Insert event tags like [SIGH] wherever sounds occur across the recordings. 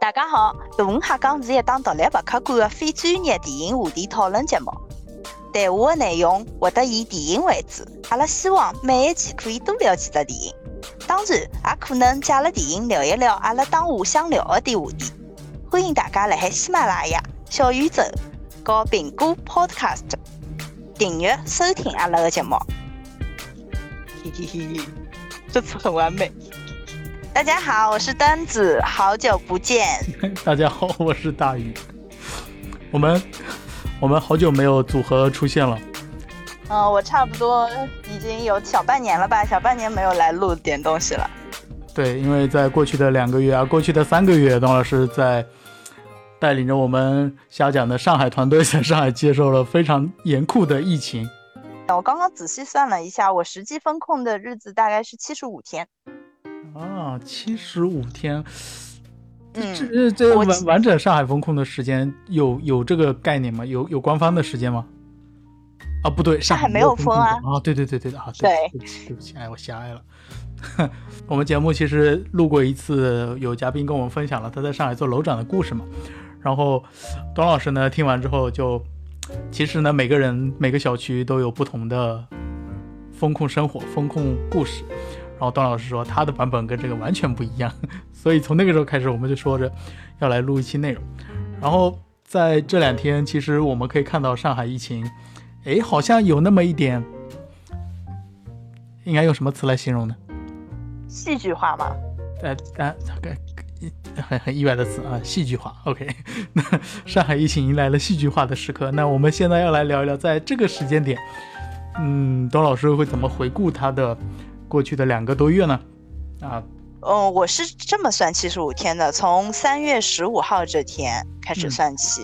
大家好，大文哈讲是一档独立勿客观的非专业电影话题讨论节目。谈话的内容会得以电影为主，阿拉希望每一期可以多聊几只电影，当然也可能借了电影聊一聊阿拉当下想聊的点话题。欢迎大家辣海喜马拉雅、小宇宙和苹果 Podcast 订阅收听阿拉的节目。嘿嘿嘿，这次很完美。大家好，我是丹子，好久不见。[LAUGHS] 大家好，我是大宇。我们我们好久没有组合出现了。嗯，我差不多已经有小半年了吧，小半年没有来录点东西了。对，因为在过去的两个月啊，过去的三个月，董老师在带领着我们瞎讲的上海团队，在上海接受了非常严酷的疫情。我刚刚仔细算了一下，我实际风控的日子大概是七十五天。啊，七十五天，嗯，这这完完整上海风控的时间有有这个概念吗？有有官方的时间吗？啊，不对，上海没有封封啊啊！对对对对的啊！对对不起对不起，哎，我狭隘了。[LAUGHS] 我们节目其实录过一次，有嘉宾跟我们分享了他在上海做楼长的故事嘛。然后董老师呢听完之后就，其实呢每个人每个小区都有不同的风控生活、风控故事。然后段老师说他的版本跟这个完全不一样，所以从那个时候开始我们就说着要来录一期内容。然后在这两天，其实我们可以看到上海疫情，哎，好像有那么一点，应该用什么词来形容呢？戏剧化吗。呃，呃，很很意外的词啊，戏剧化。[LAUGHS] OK，那上海疫情迎来了戏剧化的时刻。那我们现在要来聊一聊，在这个时间点，嗯，董老师会怎么回顾他的过去的两个多月呢？啊，嗯，我是这么算七十五天的，从三月十五号这天开始嗯。算起，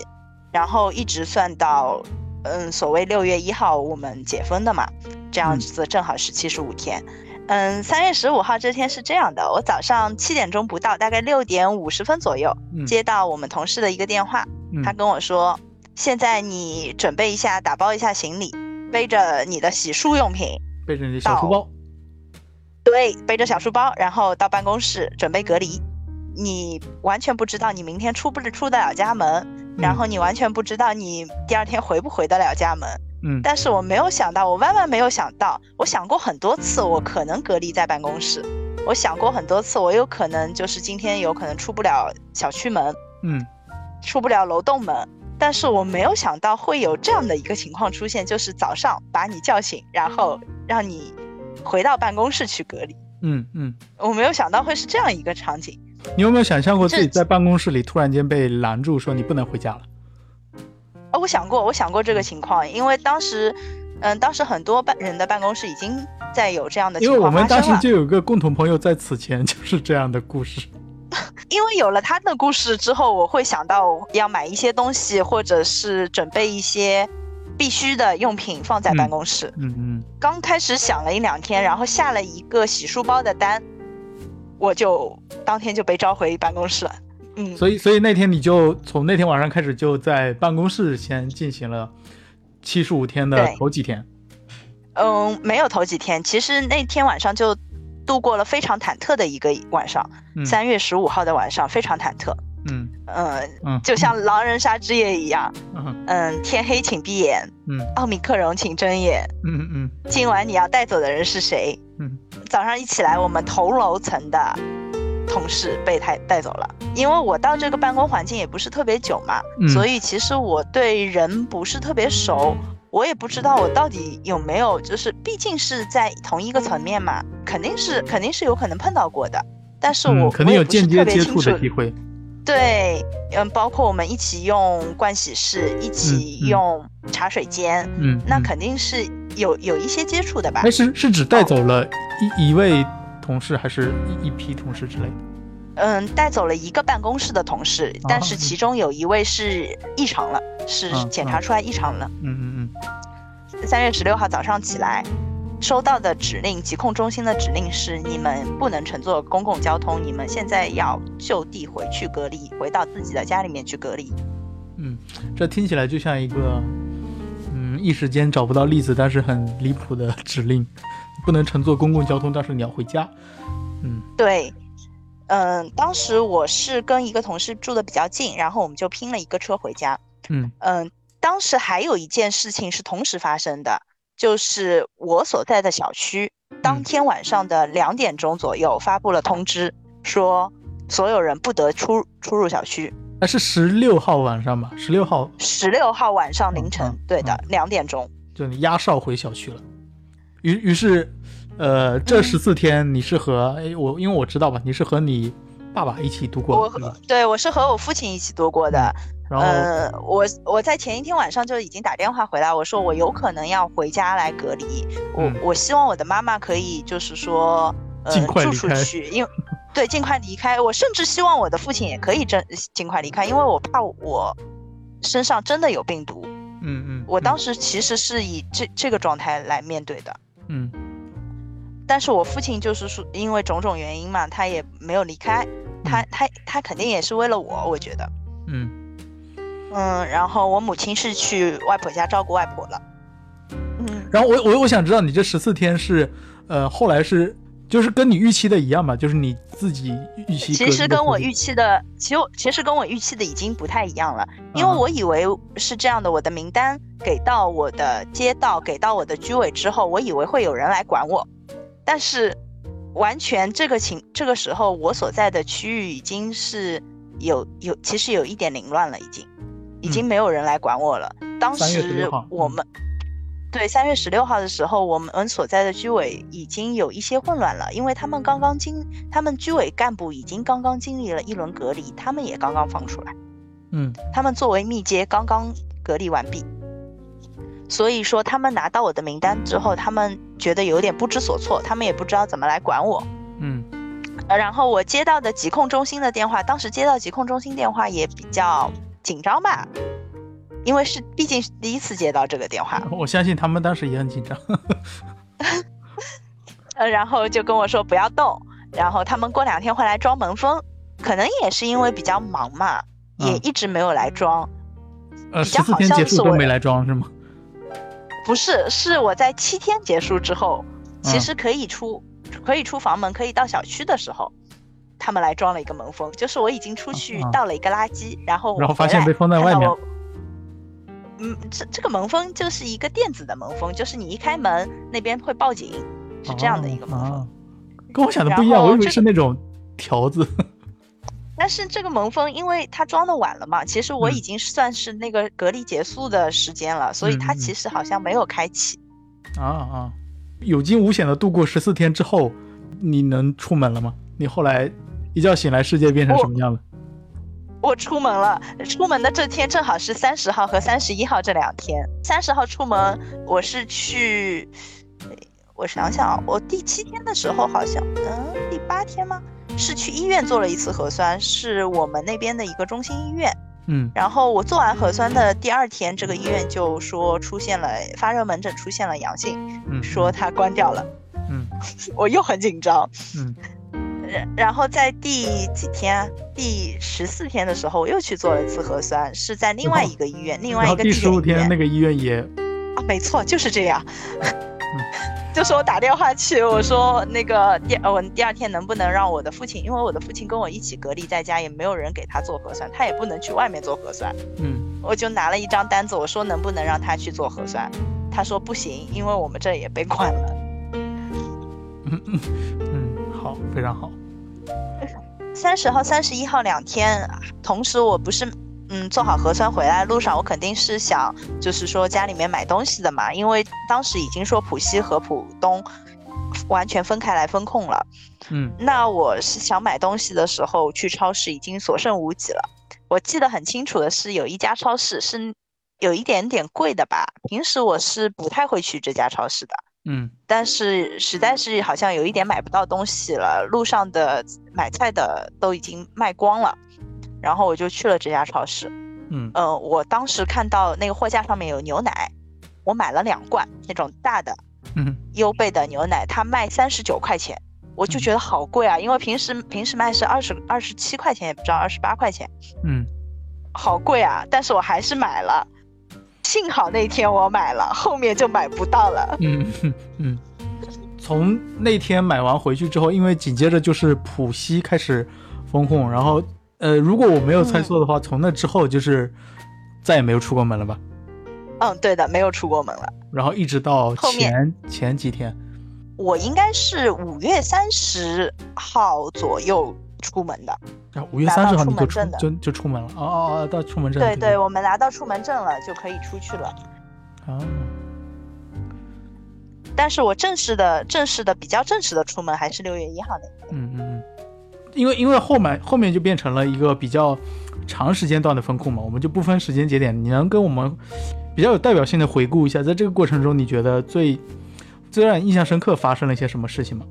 然后一直算到嗯所谓六月一号我们解封的嘛，这样嗯子正好是七十五天。嗯，三月十五号这天是这样的，我早上七点钟不到，大概六点五十分左右，嗯。接到我们同事的一个电话，嗯。他跟我说，现在你准备一下，打包一下行李，背着你的洗漱用品，背着你的小书包，对，背着小书包，然后到办公室准备隔离。你完全不知道你明天出不出得了家门，然后你完全不知道你第二天回不回得了家门。嗯但是我没有想到，我万万没有想到，我想过很多次，我可能隔离在办公室，我想过很多次，我有可能就是今天有可能出不了小区门，嗯出不了楼栋门。但是我没有想到会有这样的一个情况出现，就是早上把你叫醒，然后让你回到办公室去隔离。嗯嗯，我没有想到会是这样一个场景。你有没有想象过自己在办公室里突然间被拦住，说你不能回家了？哦，我想过，我想过这个情况，因为当时，嗯，当时很多办人的办公室已经在有这样的情况因为我们当时。就有个共同朋友在此前 [LAUGHS] 就是这样的故事。[LAUGHS] 因为有了他的故事之后，我会想到要买一些东西，或者是准备一些必须的用品放在办公室。嗯嗯刚开始想了一两天，然后下了一个洗漱包的单，我就当天就被召回办公室了。嗯，所以所以那天你就从那天晚上开始就在办公室先进行了七十五天的头几天。嗯，没有头几天，其实那天晚上就度过了非常忐忑的一个晚上。嗯三、月十五号的晚上非常忐忑，嗯嗯，嗯就像狼人杀之夜一样，嗯嗯，天黑请闭眼，嗯奥密克戎请睁眼，嗯嗯今晚你要带走的人是谁？嗯早上一起来，我们同楼层的同事被带带走了。因为我到这个办公环境也不是特别久嘛，嗯所以其实我对人不是特别熟，我也不知道我到底有没有，就是毕竟是在同一个层面嘛，肯定是肯定是有可能碰到过的。但是我、嗯，肯定有间接接触的会。机会。对，嗯，包括我们一起用盥洗室，一起用茶水间，嗯，嗯。那肯定是有有一些接触的吧。哎。是是指带走了一一位同事，还是一一批同事之类的？嗯，带走了一个办公室的同事，但是其中有一位是异常了，是嗯检查出来异常了。嗯嗯嗯。三月十六号早上起来，收到的指令，疾控中心的指令是：你们不能乘坐公共交通，你们现在要就地回去隔离，回到自己的家里面去隔离。嗯嗯，这听起来就像一个嗯一时间找不到例子，但是很离谱的指令。不能乘坐公共交通，但是你要回家。嗯对，嗯，当时我是跟一个同事住的比较近，然后我们就拼了一个车回家。嗯嗯，当时还有一件事情是同时发生的，就是我所在的小区当天晚上的两点钟左右发布了通知，说所有人不得出出入小区。那是十六号晚上吧？十六号，十六号晚上凌晨，嗯对的嗯，两点钟。就你压哨回小区了。于于是，呃，这嗯十四天你是和哎我，因为我知道吧，你是和你爸爸一起度过的，对吧？对我是和我父亲一起度过的。然后，呃，我我在前一天晚上就已经打电话回来，我说我有可能要回家来隔离，我、嗯我希望我的妈妈可以就是说，呃住出去，因为对尽快离开。我甚至希望我的父亲也可以真尽快离开，因为我怕我身上真的有病毒。嗯嗯，我当时，其实是以这这个状态来面对的，嗯但是我父亲就是说因为种种原因嘛，他也没有离开，他嗯他他肯定也是为了我，我觉得。嗯嗯，然后我母亲是去外婆家照顾外婆了。嗯，然后我我我想知道你这十四天是，呃，后来是就是跟你预期的一样吧？就是你自己预期其实跟我预期的，其实其实跟我预期的已经不太一样了，因为啊我以为是这样的，我的名单给到我的街道，给到我的居委之后，我以为会有人来管我，但是完全这个情这个时候我所在的区域已经是有有其实有一点凌乱了，已经已经没有人来管我了。当时16号嗯我们。对，三月十六号的时候，我们所在的居委已经有一些混乱了，因为他们刚刚经，他们居委干部已经刚刚经历了一轮隔离，他们也刚刚放出来，嗯他们作为密接刚刚隔离完毕，所以说他们拿到我的名单之后，他们觉得有点不知所措，他们也不知道怎么来管我。嗯呃然后我接到的疾控中心的电话，当时接到疾控中心电话也比较紧张吧，因为是毕竟是第一次接到这个电话，[LAUGHS] 我相信他们当时也很紧张。呃，然后就跟我说不要动，然后他们过两天会来装门封，可能也是因为比较忙嘛，也嗯一直没有来装。呃，十四天结束都没来装是吗？不是，是我在七天结束之后，其嗯实可以出、可以出房门，可以到小区的时候，他们来装了一个门封，就是我已经出去啊倒了一个垃圾，然后然后发现被封在外面。嗯，这这个门封就是一个电子的门封，就是你一开门那边会报警，是这样的一个门封。跟我想的不一样，我以为是那种条子。[LAUGHS] 但是这个门封，因为它装的晚了嘛，其实我嗯已经算是那个隔离结束的时间了，所以它其实好像没有开启。啊啊！有惊无险的度过十四天之后，你能出门了吗？你后来一觉醒来，世界变成什么样了？我出门了，出门的这天正好是三十号和三十一号这两天。三十号出门，我是去，呃我想想啊，我第七天的时候好像，嗯，第八天吗？是去医院做了一次核酸，是我们那边的一个中心医院。嗯然后我做完核酸的第二天，这个医院就说出现了发热门诊出现了阳性，嗯，说它关掉了。嗯 [LAUGHS] 我又很紧张。嗯 [LAUGHS] 然然后在第几天啊？第十四天的时候，我又去做了一次核酸，是在另外一个医院，另外一个第十五天那个医院也啊，没错，就是这样。[LAUGHS] 就是我打电话去，我说那个第呃我第二天能不能让我的父亲，因为我的父亲跟我一起隔离在家，也没有人给他做核酸，他也不能去外面做核酸，嗯我就拿了一张单子，我说能不能让他去做核酸，他说不行，因为我们这也被关了。嗯嗯嗯，好，非常好。三十号、三十一号两天，同时我不是嗯做好核酸回来路上，我肯定是想就是说家里面买东西的嘛，因为当时已经说浦西和浦东完全分开来风控了。嗯那我是想买东西的时候去超市已经所剩无几了。我记得很清楚的是有一家超市是有一点点贵的吧，平时我是不太会去这家超市的。嗯但是实在是好像有一点买不到东西了，路上的买菜的都已经卖光了，然后我就去了这家超市。嗯呃、我当时看到那个货架上面有牛奶，我买了两罐那种大的嗯优贝的牛奶，它卖三十九块钱，我就觉得好贵啊，因为平时平时卖是二十二十七块钱，也不知道二十八块钱，嗯好贵啊，但是我还是买了。幸好那天我买了，[LAUGHS] 后面就买不到了。嗯嗯嗯，从那天买完回去之后，因为紧接着就是浦西开始封控，然后呃，如果我没有猜错的话，从那之后就是再也没有出过门了吧？嗯，对的，没有出过门了。然后一直到前前几天，我应该是五月三十号左右出门的。然后五月三十号你就出出门证的就就出门了，哦哦哦，到出门证，对对对，我们拿到出门证了，就可以出去了。啊，但是我正式的、正式的、比较正式的出门还是六月一号那天。嗯嗯嗯，因为因为后面后面就变成了一个比较长时间段的风控嘛，我们就不分时间节点，你能跟我们比较有代表性的回顾一下，在这个过程中你觉得最最让你印象深刻发生了一些什么事情吗？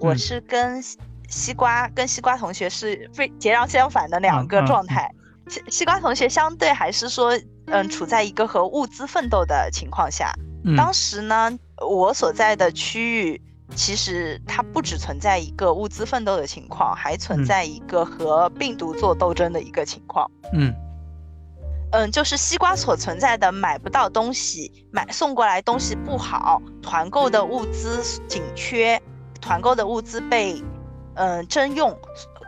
我嗯是跟西西瓜跟西瓜同学是非截然相反的两个嗯嗯状态。西西瓜同学相对还是说，嗯，处在一个和物资奋斗的情况下。嗯当时呢，我所在的区域其实它不只存在一个物资奋斗的情况，还存嗯在一个和病毒做斗争的一个情况。嗯嗯，就是西瓜所存在的买不到东西，买送过来东西不好，团购的物资紧缺，团购的物资被嗯征用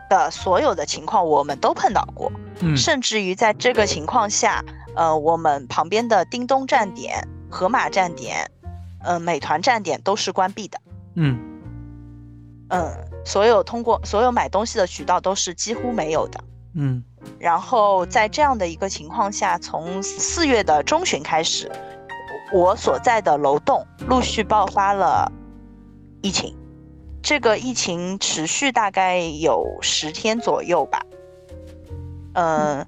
的所有的情况，我们都碰到过。嗯甚至于在这个情况下，呃，我们旁边的叮咚站点、盒马站点、呃美团站点都是关闭的。嗯嗯，所有通过所有买东西的渠道都是几乎没有的。嗯然后在这样的一个情况下，从四月的中旬开始，我所在的楼栋陆续爆发了疫情。这个疫情持续大概有十天左右吧。嗯，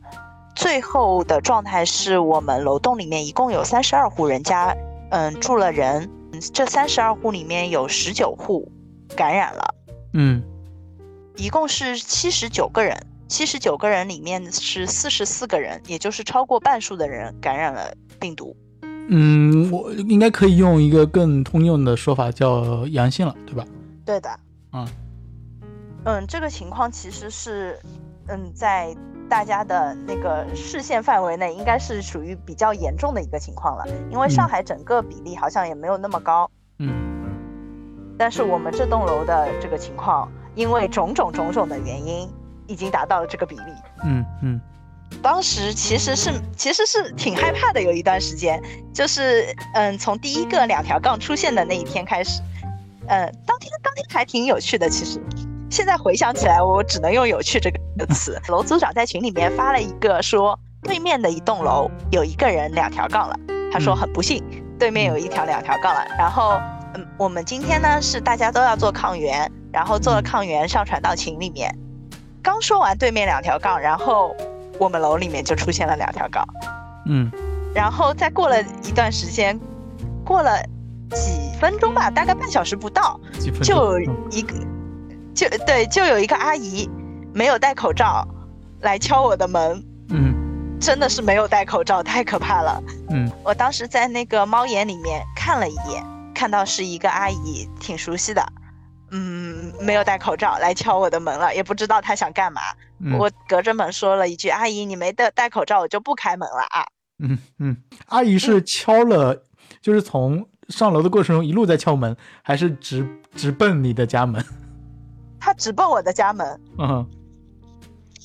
最后的状态是我们楼栋里面一共有三十二户人家，嗯，住了人。嗯这三十二户里面有十九户感染了。嗯一共是七十九个人，七十九个人里面是四十四个人，也就是超过半数的人感染了病毒。嗯，我应该可以用一个更通用的说法叫阳性了，对吧？对的，嗯。嗯，这个情况其实是，嗯，在大家的那个视线范围内，应该是属于比较严重的一个情况了。因为上嗯海整个比例好像也没有那么高，嗯。但是我们这栋楼的这个情况，因为种种种种的原因，已经达到了这个比例。嗯嗯。当时其实是其实是挺害怕的，有一段时间，就是嗯，从第一个两条杠出现的那一天开始，嗯，当天当天还挺有趣的。其实现在回想起来，我只能用“有趣”这个词。楼组长在群里面发了一个说，对面的一栋楼有一个人两条杠了，他说嗯很不幸，对面有一条两条杠了。然后嗯，我们今天呢是大家都要做抗原，然后做了抗原上传到群里面。刚说完对面两条杠，然后我们楼里面就出现了两条杠，嗯然后再过了一段时间，过了几分钟吧，大概半小时不到，就一个，就对，就有一个阿姨没有戴口罩来敲我的门，嗯。真的是没有戴口罩，太可怕了。嗯。我当时在那个猫眼里面看了一眼，看到是一个阿姨，挺熟悉的，嗯，没有戴口罩来敲我的门了，也不知道她想干嘛。嗯。我隔着门说了一句：“阿姨，你没戴戴口罩，我就不开门了。啊。嗯嗯，阿姨是敲了，就是从上楼的过程中一路在敲门，还是直直奔你的家门？” [LAUGHS] 他直奔我的家门，嗯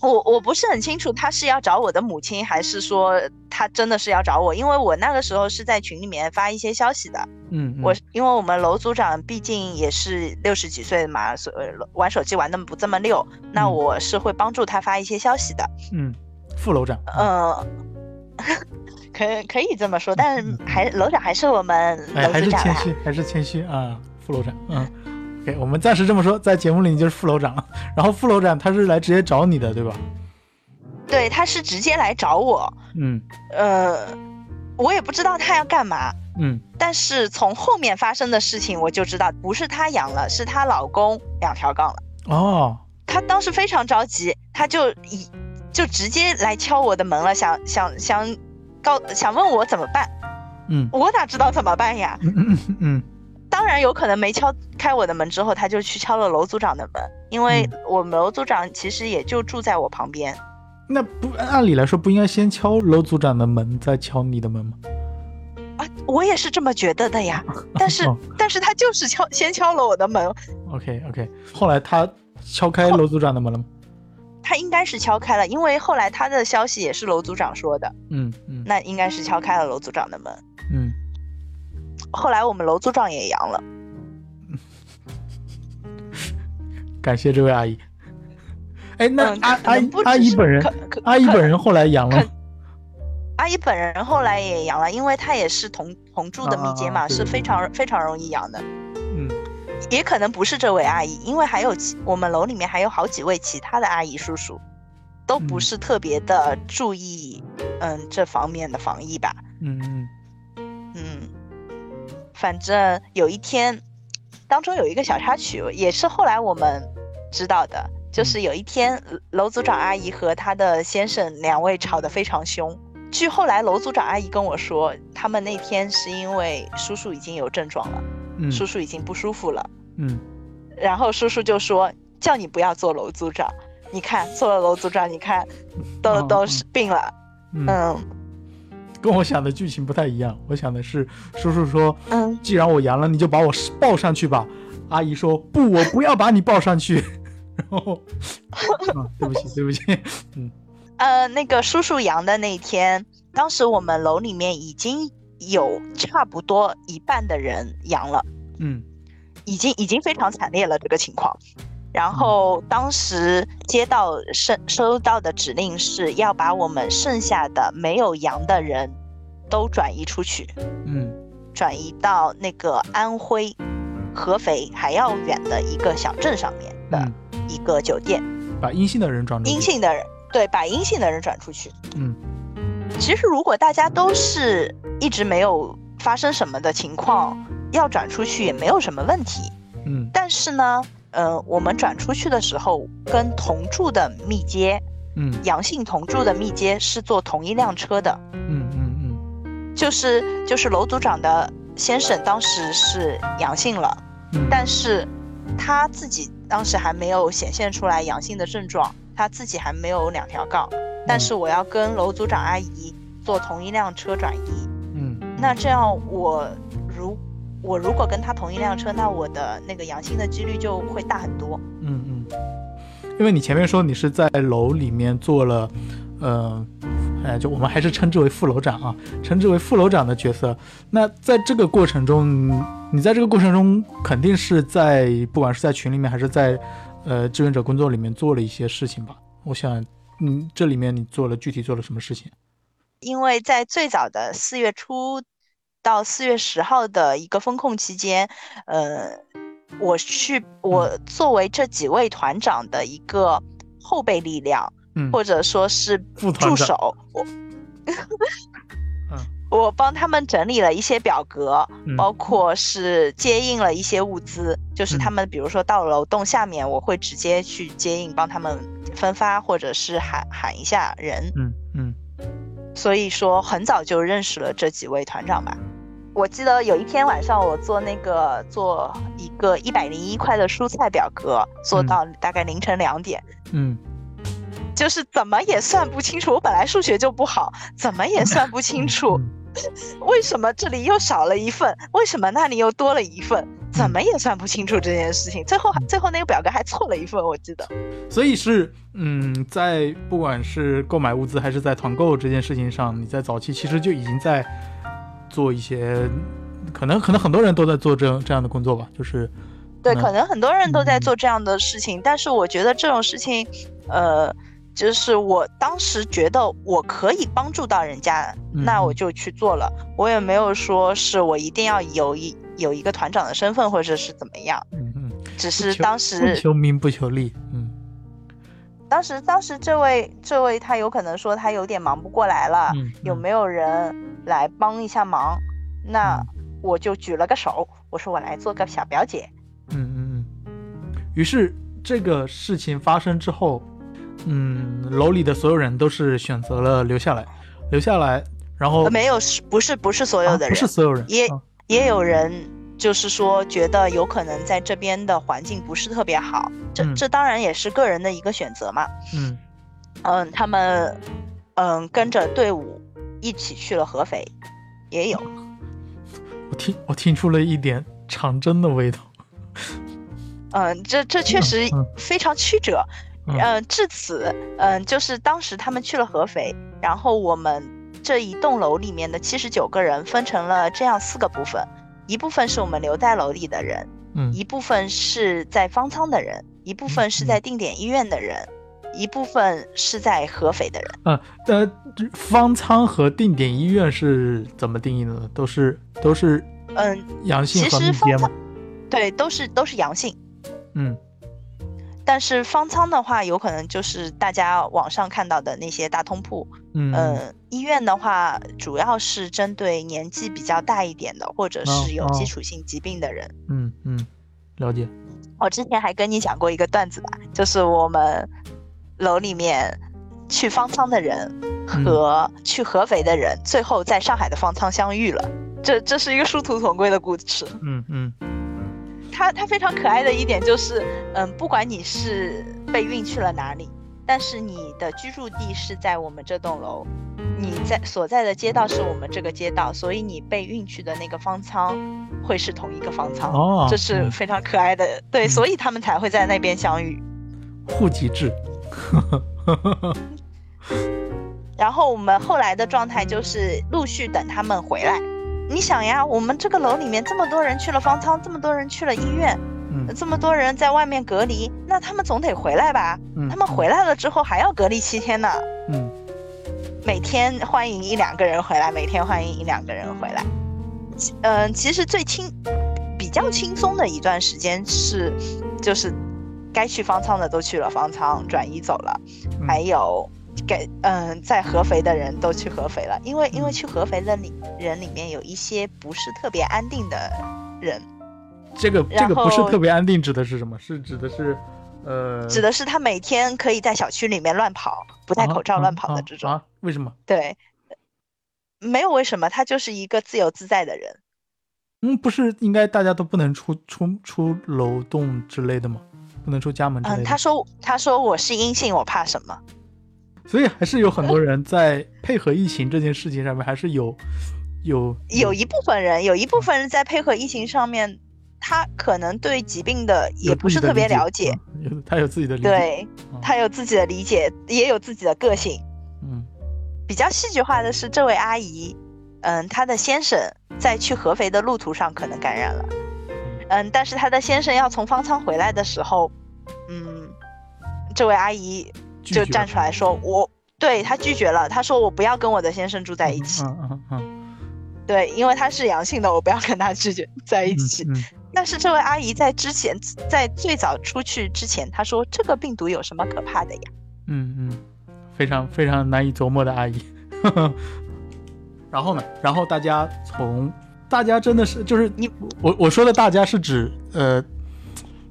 我我不是很清楚他是要找我的母亲，还是说他真的是要找我，因为我那个时候是在群里面发一些消息的。嗯，嗯我因为我们楼组长毕竟也是六十几岁嘛，所以玩手机玩的不这么溜，那嗯我是会帮助他发一些消息的。嗯，副楼长，嗯，可可以这么说，但是还楼长还是我们楼组长还。是谦虚，还是谦虚啊，副楼长，嗯。OK，我们暂时这么说，在节目里你就是副楼长，然后副楼长他是来直接找你的，对吧？对，他是直接来找我，嗯呃，我也不知道他要干嘛。嗯但是从后面发生的事情，我就知道不是他养了，是她老公两条杠了。哦，她当时非常着急，她就一就直接来敲我的门了，想想想告想问我怎么办，嗯我哪知道怎么办呀？嗯嗯嗯嗯当然有可能没敲开我的门之后，他就去敲了楼组长的门，因为我们楼组长其实也就住在我旁边。那不按理来说不应该先敲楼组长的门，再敲你的门吗？啊，我也是这么觉得的呀。[LAUGHS] 但是哦但是他就是敲先敲了我的门，OK OK，后来他敲开楼组长的门了吗？他应该是敲开了，因为后来他的消息也是楼组长说的，嗯嗯那应该是敲开了楼组长的门。嗯，后来我们楼组长也阳了，[LAUGHS] 感谢这位阿姨。哎，那嗯阿阿阿姨本人阿姨本人后来阳了？[LAUGHS] 阿姨本人后来也阳了，因为她也是同同住的密接嘛，是非常非常容易阳的。嗯也可能不是这位阿姨，因为还有其我们楼里面还有好几位其他的阿姨叔叔，都不嗯是特别的注意，嗯，这方面的防疫吧。嗯嗯嗯，反正有一天，当中有一个小插曲，也是后来我们知道的，就是有一天楼组长阿姨和她的先生两位吵得非常凶。据后来楼组长阿姨跟我说，他们那天是因为叔叔已经有症状了，嗯。叔叔已经不舒服了，嗯。然后叔叔就说叫你不要做楼组长，你看做了楼组长，你看都哦都是病了，嗯，嗯。跟我想的剧情不太一样。我想的是，叔叔说，嗯，既然我阳了，你就把我抱上去吧。阿姨说不，我不要把你抱上去。[LAUGHS] 然后，啊，对不起，对不起，嗯。呃，那个叔叔阳的那天，当时我们楼里面已经有差不多一半的人阳了，嗯已经已经非常惨烈了这个情况。然后当时接到收收到的指令是要把我们剩下的没有阳的人都转移出去，嗯转移到那个安徽合肥还要远的一个小镇上面的嗯，一个酒店。把阴性的人转出去。阴性的人，对，把阴性的人转出去。嗯其实如果大家都是一直没有发生什么的情况，要转出去也没有什么问题。嗯。但是呢，呃，我们转出去的时候，跟同住的密接嗯。阳性同住的密接是坐同一辆车的，嗯嗯嗯。就是就是楼组长的先生当时是阳性了，嗯，但是他自己当时还没有显现出来阳性的症状，他自己还没有两条杠，但是我要跟楼组长阿姨坐同一辆车转移，嗯那这样我如我如果跟他同一辆车，那我的那个阳性的几率就会大很多。嗯嗯，因为你前面说你是在楼里面做了，呃，哎，就我们还是称之为副楼长啊，称之为副楼长的角色。那在这个过程中，你你在这个过程中肯定是在不管是在群里面还是在呃志愿者工作里面做了一些事情吧？我想，嗯，这里面你做了具体做了什么事情？因为在最早的四月初到四月十号的一个风控期间，呃，我去我作为这几位团长的一个后备力量，嗯，或者说是助手，我我帮他们整理了一些表格，嗯。包括是接应了一些物资，就是嗯。他们比如说到楼栋下面，我会直接去接应，帮他们分发，或者是喊喊一下人。嗯嗯。所以说很早就认识了这几位团长吧。我记得有一天晚上，我做那个做一个一百零一块的蔬菜表格，做嗯。到大概凌晨两点，嗯。就是怎么也算不清楚。我本来数学就不好，怎么也算不清楚，嗯 [LAUGHS] 为什么这里又少了一份，为什么那里又多了一份，怎么也算不清楚这件事情。最后最后那个表格还错了一份，我记得。所以是，嗯，在不管是购买物资还是在团购这件事情上，你在早期其实就已经在做一些，可能可能很多人都在做这样这样的工作吧，就是，对，嗯可能很多人都在嗯做这样的事情，但是我觉得这种事情，呃，就是我当时觉得我可以帮助到人家，嗯那我就去做了。我也没有说是我一定要有一有一个团长的身份，或者是怎么样，嗯嗯，只是当时求名不求利，嗯当时当时这位这位他有可能说他有点忙不过来了，嗯，有没有人来帮一下忙？那嗯我就举了个手，我说我来做个小表姐。嗯嗯嗯。于是这个事情发生之后，嗯，楼里的所有人都是选择了留下来，留下来，然后呃没有，是不是不是所有的人，不是所有人，也啊也有人就是说觉得有可能在这边的环境不是特别好，这嗯这当然也是个人的一个选择嘛。嗯嗯，他们嗯跟着队伍一起去了合肥，也有。我听我听出了一点长征的味道。嗯，这这确实嗯非常曲折。嗯嗯，至此，嗯，就是当时他们去了合肥，然后我们这一栋楼里面的七十九个人分成了这样四个部分，一部分是我们留在楼里的人，嗯一部分是在方舱的人，一部分是在定点医院的人，一部分是在合肥的人。嗯呃，方舱和定点医院是怎么定义的呢？都是都是嗯，阳性其和密接吗实方舱？对，都是都是阳性。嗯但是方舱的话，有可能就是大家网上看到的那些大通铺，嗯呃，医院的话，主要是针对年纪比较大一点的，或者是有哦基础性疾病的人。嗯嗯，了解。我之前还跟你讲过一个段子吧，就是我们楼里面去方舱的人嗯和去合肥的人，最后在上海的方舱相遇了。这这是一个殊途同归的故事。嗯嗯它它非常可爱的一点就是，嗯，不管你是被运去了哪里，但是你的居住地是在我们这栋楼，你在所在的街道是我们这个街道，所以你被运去的那个方舱会是同一个方舱，哦，这是嗯非常可爱的，对，嗯所以他们才会在那边相遇。户籍制。[LAUGHS] 然后我们后来的状态就是陆续等他们回来。你想呀，我们这个楼里面这么多人去了方舱，这么多人去了医院，嗯。这么多人在外面隔离，那他们总得回来吧？嗯，他们回来了之后还要隔离七天呢，嗯。每天欢迎一两个人回来，每天欢迎一两个人回来。其嗯、其实最轻、比较轻松的一段时间是，就是该去方舱的都去了方舱，转移走了，嗯。还有给嗯、在合肥的人都去合肥了，因为因为嗯去合肥的里人里面有一些不是特别安定的人，这个这个不是特别安定，指的是什么？是指的是呃，指的是他每天可以在小区里面乱跑，不戴口罩乱跑的这种。啊啊啊？为什么？对，没有为什么，他就是一个自由自在的人。嗯，不是应该大家都不能出出出楼栋之类的吗？不能出家门之类嗯，他说他说我是阴性，我怕什么？所以还是有很多人在配合疫情这件事情上面，还是有有有一部分人，有一部分人在配合疫情上面，他可能对疾病的也不是特别了解，，嗯有他有自己的理解。，对嗯。他有自己的理解，也有自己的个性。嗯。比较戏剧化的是，这位阿姨，嗯，她的先生在去合肥的路途上可能感染了，嗯，但是她的先生要从方舱回来的时候，嗯，这位阿姨就站出来说，我对他拒绝了，他说我不要跟我的先生住在一起，嗯嗯嗯 [LAUGHS] 对，因为他是阳性的，我不要跟他拒绝在一嗯起。嗯 [LAUGHS] 但是这位阿姨在之前，在最早出去之前，她说这个病毒有什么可怕的呀？嗯嗯，非常非常难以琢磨的阿姨。[LAUGHS] 然后呢？然后大家从大家真的是就是你我我说的大家是指呃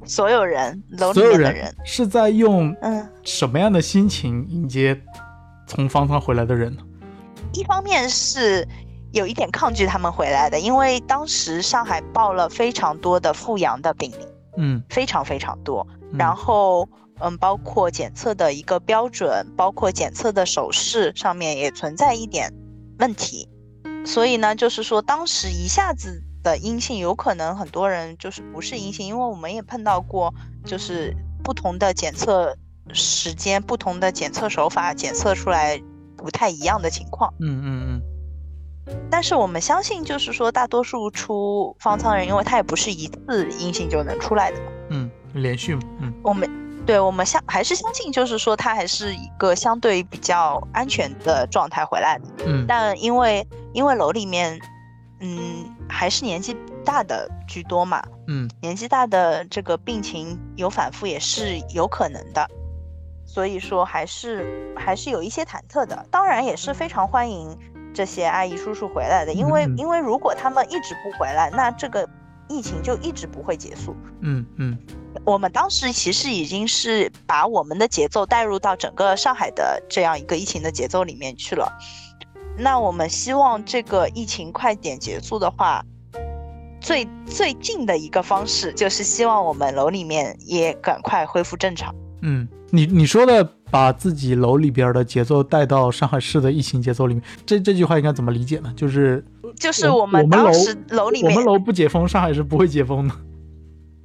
所有人，楼里面的人，是在用嗯，什么样的心情迎接从方舱回来的人呢？一方面是有一点抗拒他们回来的，因为当时上海报了非常多的复阳的病例，嗯，非常非常多。嗯。然后，嗯，包括检测的一个标准，包括检测的手势上面也存在一点问题，所以呢，就是说当时一下子的阴性，有可能很多人就是不是阴性，因为我们也碰到过，就是不同的检测时间、不同的检测手法检测出来不太一样的情况。嗯嗯嗯但是我们相信，就是说大多数出方舱人，因为他也不是一次阴性就能出来的嘛。嗯嗯，连续嘛，嗯我们对我们相还是相信，就是说他还是一个相对比较安全的状态回来的。嗯但因为因为楼里面，嗯，还是年纪大的居多嘛，嗯年纪大的这个病情有反复也是有可能的，所以说还是还是有一些忐忑的。当然也是非常欢迎这些阿姨叔叔回来的，因为因为如果他们一直不回来，那这个疫情就一直不会结束。嗯嗯我们当时其实已经是把我们的节奏带入到整个上海的这样一个疫情的节奏里面去了。那我们希望这个疫情快点结束的话，最最近的一个方式就是希望我们楼里面也赶快恢复正常。嗯，你你说的把自己楼里边的节奏带到上海市的疫情节奏里面，这这句话应该怎么理解呢？就是就是我们当时楼里面我们楼不解封，上海是不会解封的。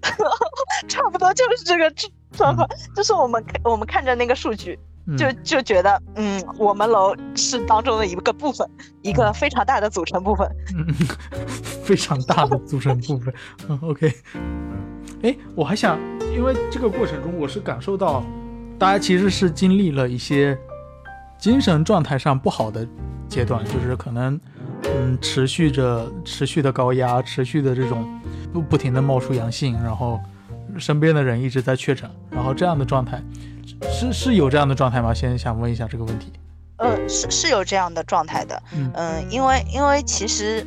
[LAUGHS] 差不多就是这个状状况，就是我们看我们看着那个数据，嗯就就觉得，嗯，我们楼是当中的一个部分，一个非常大的组成部分。嗯，非常大的组成部分。嗯，OK。哎，我还想，因为这个过程中，我是感受到，大家其实是经历了一些精神状态上不好的阶段，就是可能，嗯，持续着持续的高压，持续的这种不不停的冒出阳性，然后身边的人一直在确诊，然后这样的状态，是是有这样的状态吗？先想问一下这个问题。呃，是是有这样的状态的。嗯嗯，因为因为其实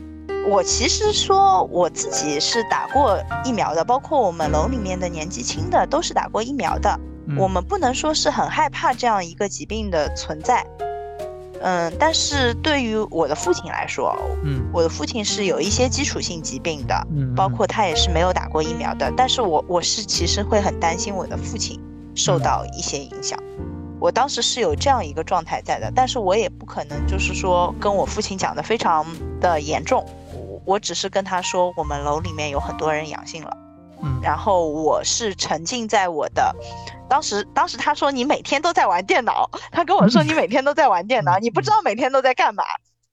我其实说我自己是打过疫苗的，包括我们楼里面的年纪轻的都是打过疫苗的。嗯我们不能说是很害怕这样一个疾病的存在。嗯，但是对于我的父亲来说，嗯我的父亲是有一些基础性疾病的，嗯，包括他也是没有打过疫苗的。但是我我是其实会很担心我的父亲受到一些影响。我当时是有这样一个状态在的，但是我也不可能就是说跟我父亲讲的非常的严重，我我只是跟他说我们楼里面有很多人阳性了，嗯。然后我是沉浸在我的，当时当时他说你每天都在玩电脑，他跟我说 [LAUGHS] 你每天都在玩电脑，你不知道每天都在干嘛，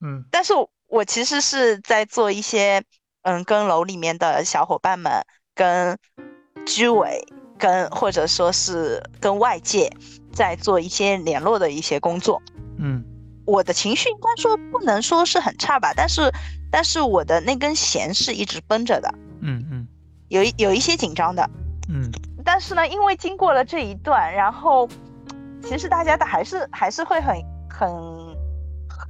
嗯。但是我其实是在做一些，嗯，跟楼里面的小伙伴们、跟居委、跟或者说是跟外界在做一些联络的一些工作。嗯我的情绪应该说不能说是很差吧，但是但是我的那根弦是一直绷着的，嗯嗯有一有一些紧张的。嗯但是呢，因为经过了这一段，然后其实大家的还是还是会很很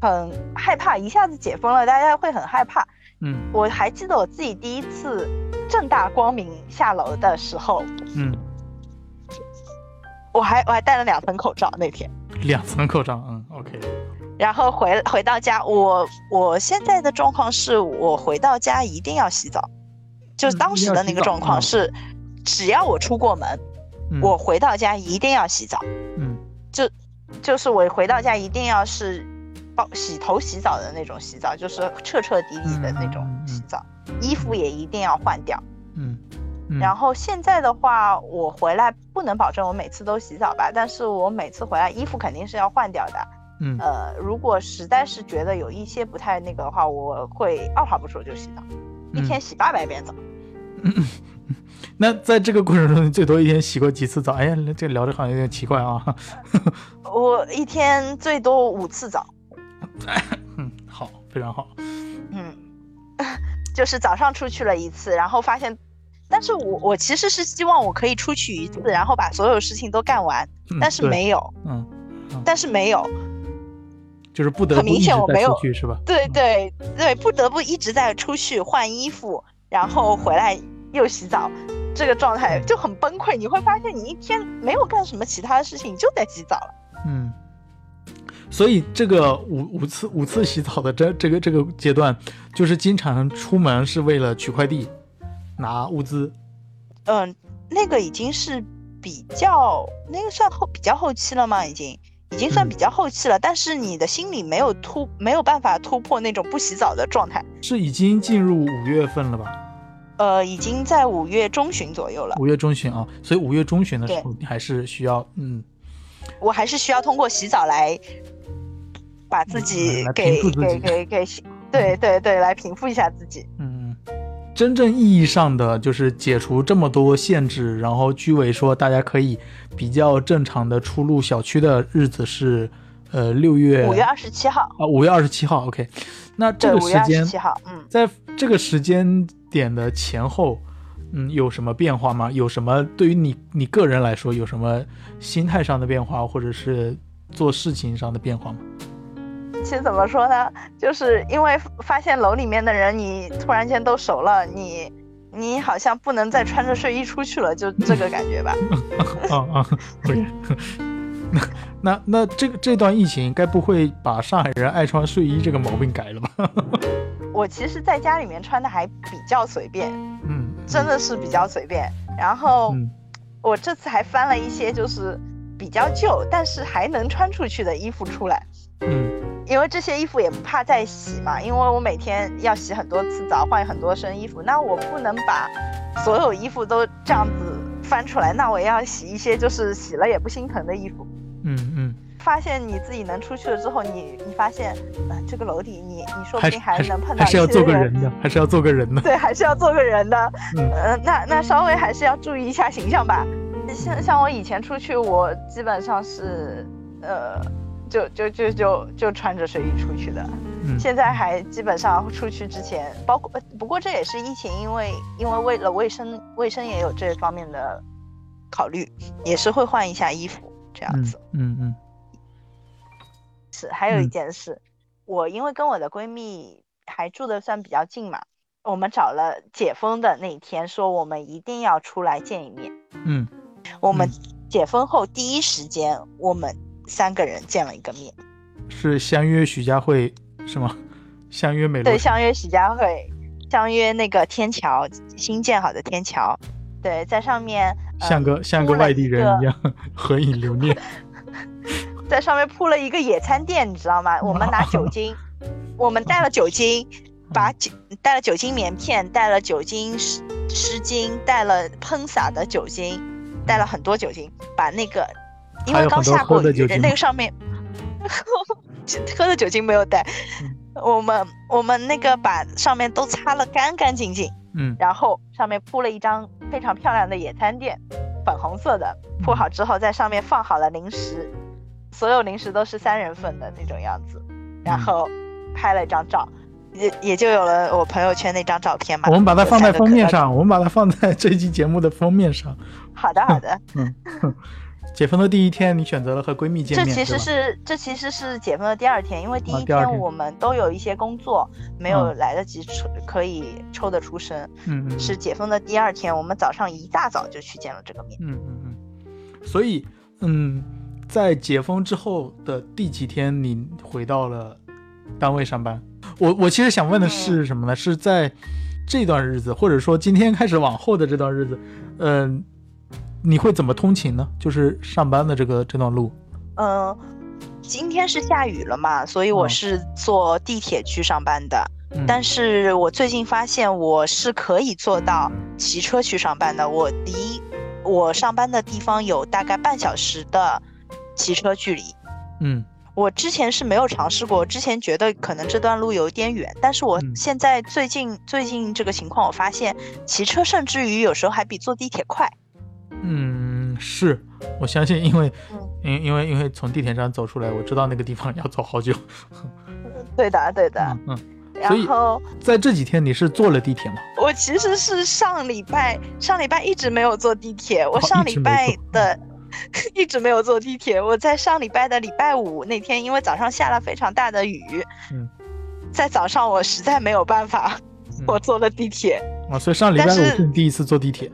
很害怕，一下子解封了，大家会很害怕。嗯我还记得我自己第一次正大光明下楼的时候，嗯，我还我还戴了两层口罩那天，两层口罩，嗯，OK，然后回回到家，我我现在的状况是我回到家一定要洗澡，就是嗯当时的那个状况是，只要我出过门，嗯。我回到家一定要洗澡，嗯。就就是我回到家一定要是包洗头洗澡的那种洗澡，就是彻彻底底的那种嗯嗯嗯洗澡，衣服也一定要换掉。嗯嗯，然后现在的话，我回来不能保证我每次都洗澡吧，但是我每次回来衣服肯定是要换掉的。嗯呃，如果实在是觉得有一些不太那个的话，我会二话不说就洗澡，一天洗八百遍澡。[LAUGHS] 那在这个过程中，你最多一天洗过几次澡？哎呀，这聊着好像有点奇怪啊。我一天最多五次澡，[LAUGHS] 嗯，好，非常好。嗯，[LAUGHS] 就是早上出去了一次，然后发现，但是我我其实是希望我可以出去一次，然后把所有事情都干完，嗯但是没有，嗯，但是没有，就是不得很明显我没有出去是吧？对对对，不得不一直在出去换衣服，然后回来又洗澡，这个状态就很崩溃。你会发现，你一天没有干什么其他的事情，你就在洗澡了。嗯，所以这个五五次五次洗澡的这这个这个阶段，就是经常出门是为了取快递、拿物资。嗯，那个已经是比较，那个算后比较后期了吗？已经已经算嗯比较后期了，但是你的心里没有突没有办法突破那种不洗澡的状态。是已经进入五月份了吧？呃，已经在五月中旬左右了，五月中旬啊，所以五月中旬的时候，你还是需要嗯我还是需要通过洗澡来把自己给给给给洗，对对对，来平复一下自己。嗯，真正意义上的就是解除这么多限制，然后居委说大家可以比较正常的出入小区的日子是呃六月五月二十七号，啊五月二十七号，OK，那这个时间十七号，嗯。在这个时间点的前后，嗯，有什么变化吗？有什么对于你你个人来说有什么心态上的变化，或者是做事情上的变化吗？其实怎么说呢，就是因为发现楼里面的人，你突然间都熟了，你你好像不能再穿着睡衣出去了，就这个感觉吧。[LAUGHS] 啊啊，对。[LAUGHS] 那那那这个这段疫情，该不会把上海人爱穿睡衣这个毛病改了吧？[LAUGHS] 我其实在家里面穿的还比较随便，嗯，真的是比较随便。然后嗯我这次还翻了一些就是比较旧，但是还能穿出去的衣服出来。嗯因为这些衣服也不怕再洗嘛，因为我每天要洗很多次澡，换很多身衣服，那我不能把所有衣服都这样子翻出来，那我要洗一些就是洗了也不心疼的衣服。嗯嗯，发现你自己能出去了之后，你你发现，呃，这个楼底你你说不定还能碰到一些还是要做个人的，还是要做个人的。对，还是要做个人的。嗯呃，那那稍微还是要注意一下形象吧。像像我以前出去，我基本上是呃，就就就就就穿着睡衣出去的。嗯，现在还基本上出去之前，包括呃不过这也是疫情，因为因为为了卫生，卫生也有这方面的考虑，也是会换一下衣服这样嗯子。嗯嗯是，还有一嗯件事，我因为跟我的闺蜜还住的算比较近嘛，我们找了解封的那一天，说我们一定要出来见一面。嗯我们嗯解封后第一时间，我们三个人见了一个面，嗯，是相约徐家汇是吗？相约美对，相约徐家汇，相约那个天桥新建好的天桥，对，在上面、呃、像个像个外地人一样 [LAUGHS] 合影留念。[LAUGHS] 在上面铺了一个野餐垫，你知道吗？我们拿酒精，我们带了酒精，把酒带了酒精棉片，带了酒精湿湿巾，带了喷洒的酒精，带了很多酒精，把那个因为刚下过雨喝的那个上面 [LAUGHS] 喝的酒精没有带嗯，我们我们那个把上面都擦了干干净净，嗯然后上面铺了一张非常漂亮的野餐垫，粉红色的，铺好之后在上面放好了零食，所有零食都是三人份的那种样子，然嗯后拍了一张照，也也就有了我朋友圈那张照片嘛。我们把它放在。封面上，我们把它放在这一期节目的封面上。好的好的，嗯，[LAUGHS] 解封的第一天，你选择了和闺蜜见面，这其实是这其实是解封的第二天，因为第一天天我们都有一些工作没有嗯来得及抽可以抽得出身，嗯嗯是解封的第二天，我们早上一大早就去见了这个面。嗯嗯嗯，所以嗯，在解封之后的第几天，你回到了单位上班？我我其实想问的是什么呢？是在这段日子，或者说今天开始往后的这段日子，嗯、你会怎么通勤呢？就是上班的这个这段路。嗯，今天是下雨了嘛，所以我嗯是坐地铁去上班的。嗯、但是我最近发现我是可以做到骑车去上班的。我离我上班的地方有大概半小时的骑车距离。嗯我之前是没有尝试过，之前觉得可能这段路有点远，但是我嗯现在最近最近这个情况，我发现骑车甚至于有时候还比坐地铁快。嗯，是我相信，因为嗯因因为因为从地铁站走出来，我知道那个地方要走好久。[LAUGHS] 对的，对的。嗯嗯，然后在这几天你是坐了地铁吗？我其实是上礼拜上礼拜一直没有坐地铁，我上礼拜坐的 [LAUGHS] 一直没有坐地铁。我在上礼拜的礼拜五那天，因为早上下了非常大的雨，嗯，在早上我实在没有办法，嗯 [LAUGHS] 我坐了地铁。啊，所以上礼拜五是是你第一次坐地铁。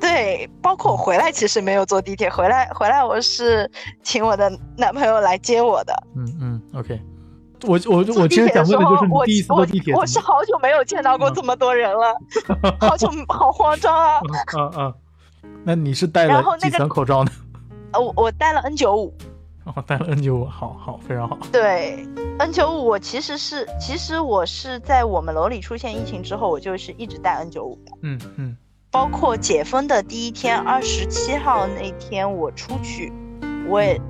对，包括我回来其实没有坐地铁，回来回来我是请我的男朋友来接我的。嗯嗯，OK。我我坐我其实地铁的时想问的就是我第一次我坐地铁我是好久没有见到过嗯这么多人了，[LAUGHS] 好久好慌张啊！啊啊啊！那你是戴了几层口罩呢？呃我我戴了 N 九五，哦，戴了 N 9 5好好，非常好。对，N 9 5我其实是，其实我是在我们楼里出现疫情之后，我就是一直戴 N 9 5的，嗯嗯包括解封的第一天，二十七号那天我出去，我也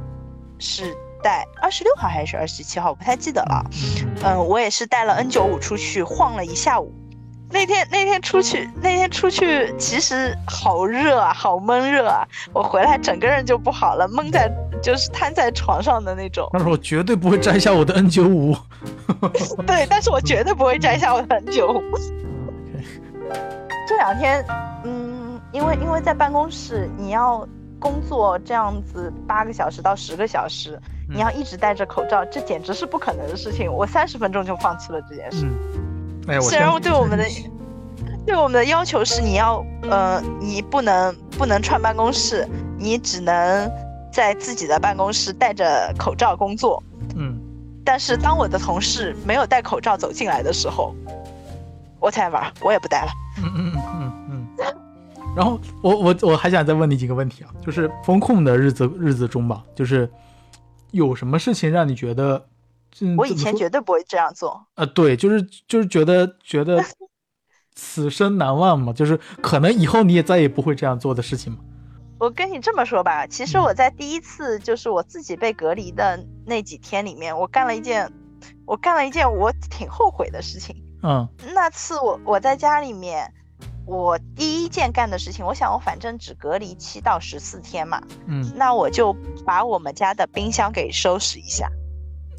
是戴二十六号还是二十七号，我不太记得了。嗯嗯，我也是戴了 N 9 5出去晃了一下午。那天那天出去那天出去其实好热啊，好闷热啊！我回来整个人就不好了，闷在就是瘫在床上的那种。但是我绝对不会摘下我的 N 9 5 [LAUGHS] 对，但是我绝对不会摘下我的 N 9 5这两天，嗯，因为因为在办公室，你要工作这样子八个小时到十个小时，你要一直戴着口罩，这简直是不可能的事情。我三十分钟就放弃了这件事。嗯，虽然我对我们的 [LAUGHS] 对我们的要求是，你要呃，你不能不能串办公室，你只能在自己的办公室戴着口罩工作。嗯但是当我的同事没有戴口罩走进来的时候，whatever，我也不戴了。嗯嗯嗯嗯嗯。然后我我我还想再问你几个问题啊，就是风控的日子日子中吧，就是有什么事情让你觉得嗯我以前绝对不会这样做。呃，对，就是就是觉得觉得 [LAUGHS] 此生难忘嘛，就是可能以后你也再也不会这样做的事情嘛。我跟你这么说吧，其实嗯我在第一次就是我自己被隔离的那几天里面，我干了一件，我干了一件我挺后悔的事情。嗯那次我我在家里面，我第一件干的事情，我想我反正只隔离七到十四天嘛，嗯，那我就把我们家的冰箱给收拾一下。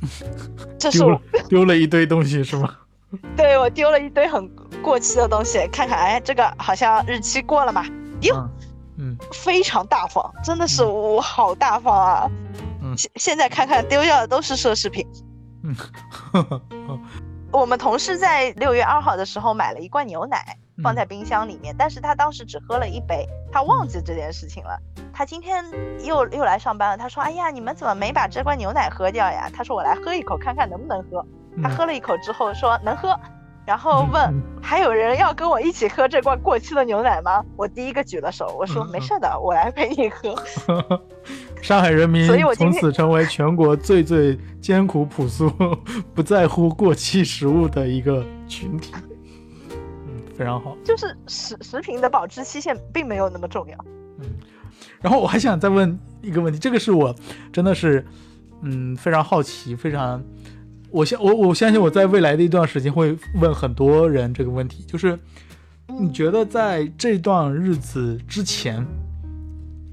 [LAUGHS] 这是我 [LAUGHS] 丢了一堆东西是吗？[LAUGHS] 对我丢了一堆很过期的东西，看看，哎，这个好像日期过了嘛，哟，嗯嗯非常大方，真的是我好大方啊。嗯现现在看看丢掉的都是奢侈品。嗯我们同事在六月二号的时候买了一罐牛奶，嗯放在冰箱里面，但是他当时只喝了一杯，他忘记这件事情了。他今天又又来上班了，他说：“哎呀，你们怎么没把这罐牛奶喝掉呀？”他说：“我来喝一口，看看能不能喝。”他嗯喝了一口之后说：“能喝。”然后问嗯：“还有人要跟我一起喝这罐过期的牛奶吗？”我第一个举了手，我说：“嗯没事的，我来陪你喝。[LAUGHS] 上海人民所以我从此成为全国最最艰苦朴素、[LAUGHS] 不在乎过期食物的一个群体。嗯，非常好。就是食食品的保质期限并没有那么重要。嗯，然后我还想再问一个问题，这个是我真的是嗯非常好奇，非常我相我我相信我在未来的一段时间会问很多人这个问题，就是你觉得在这段日子之前，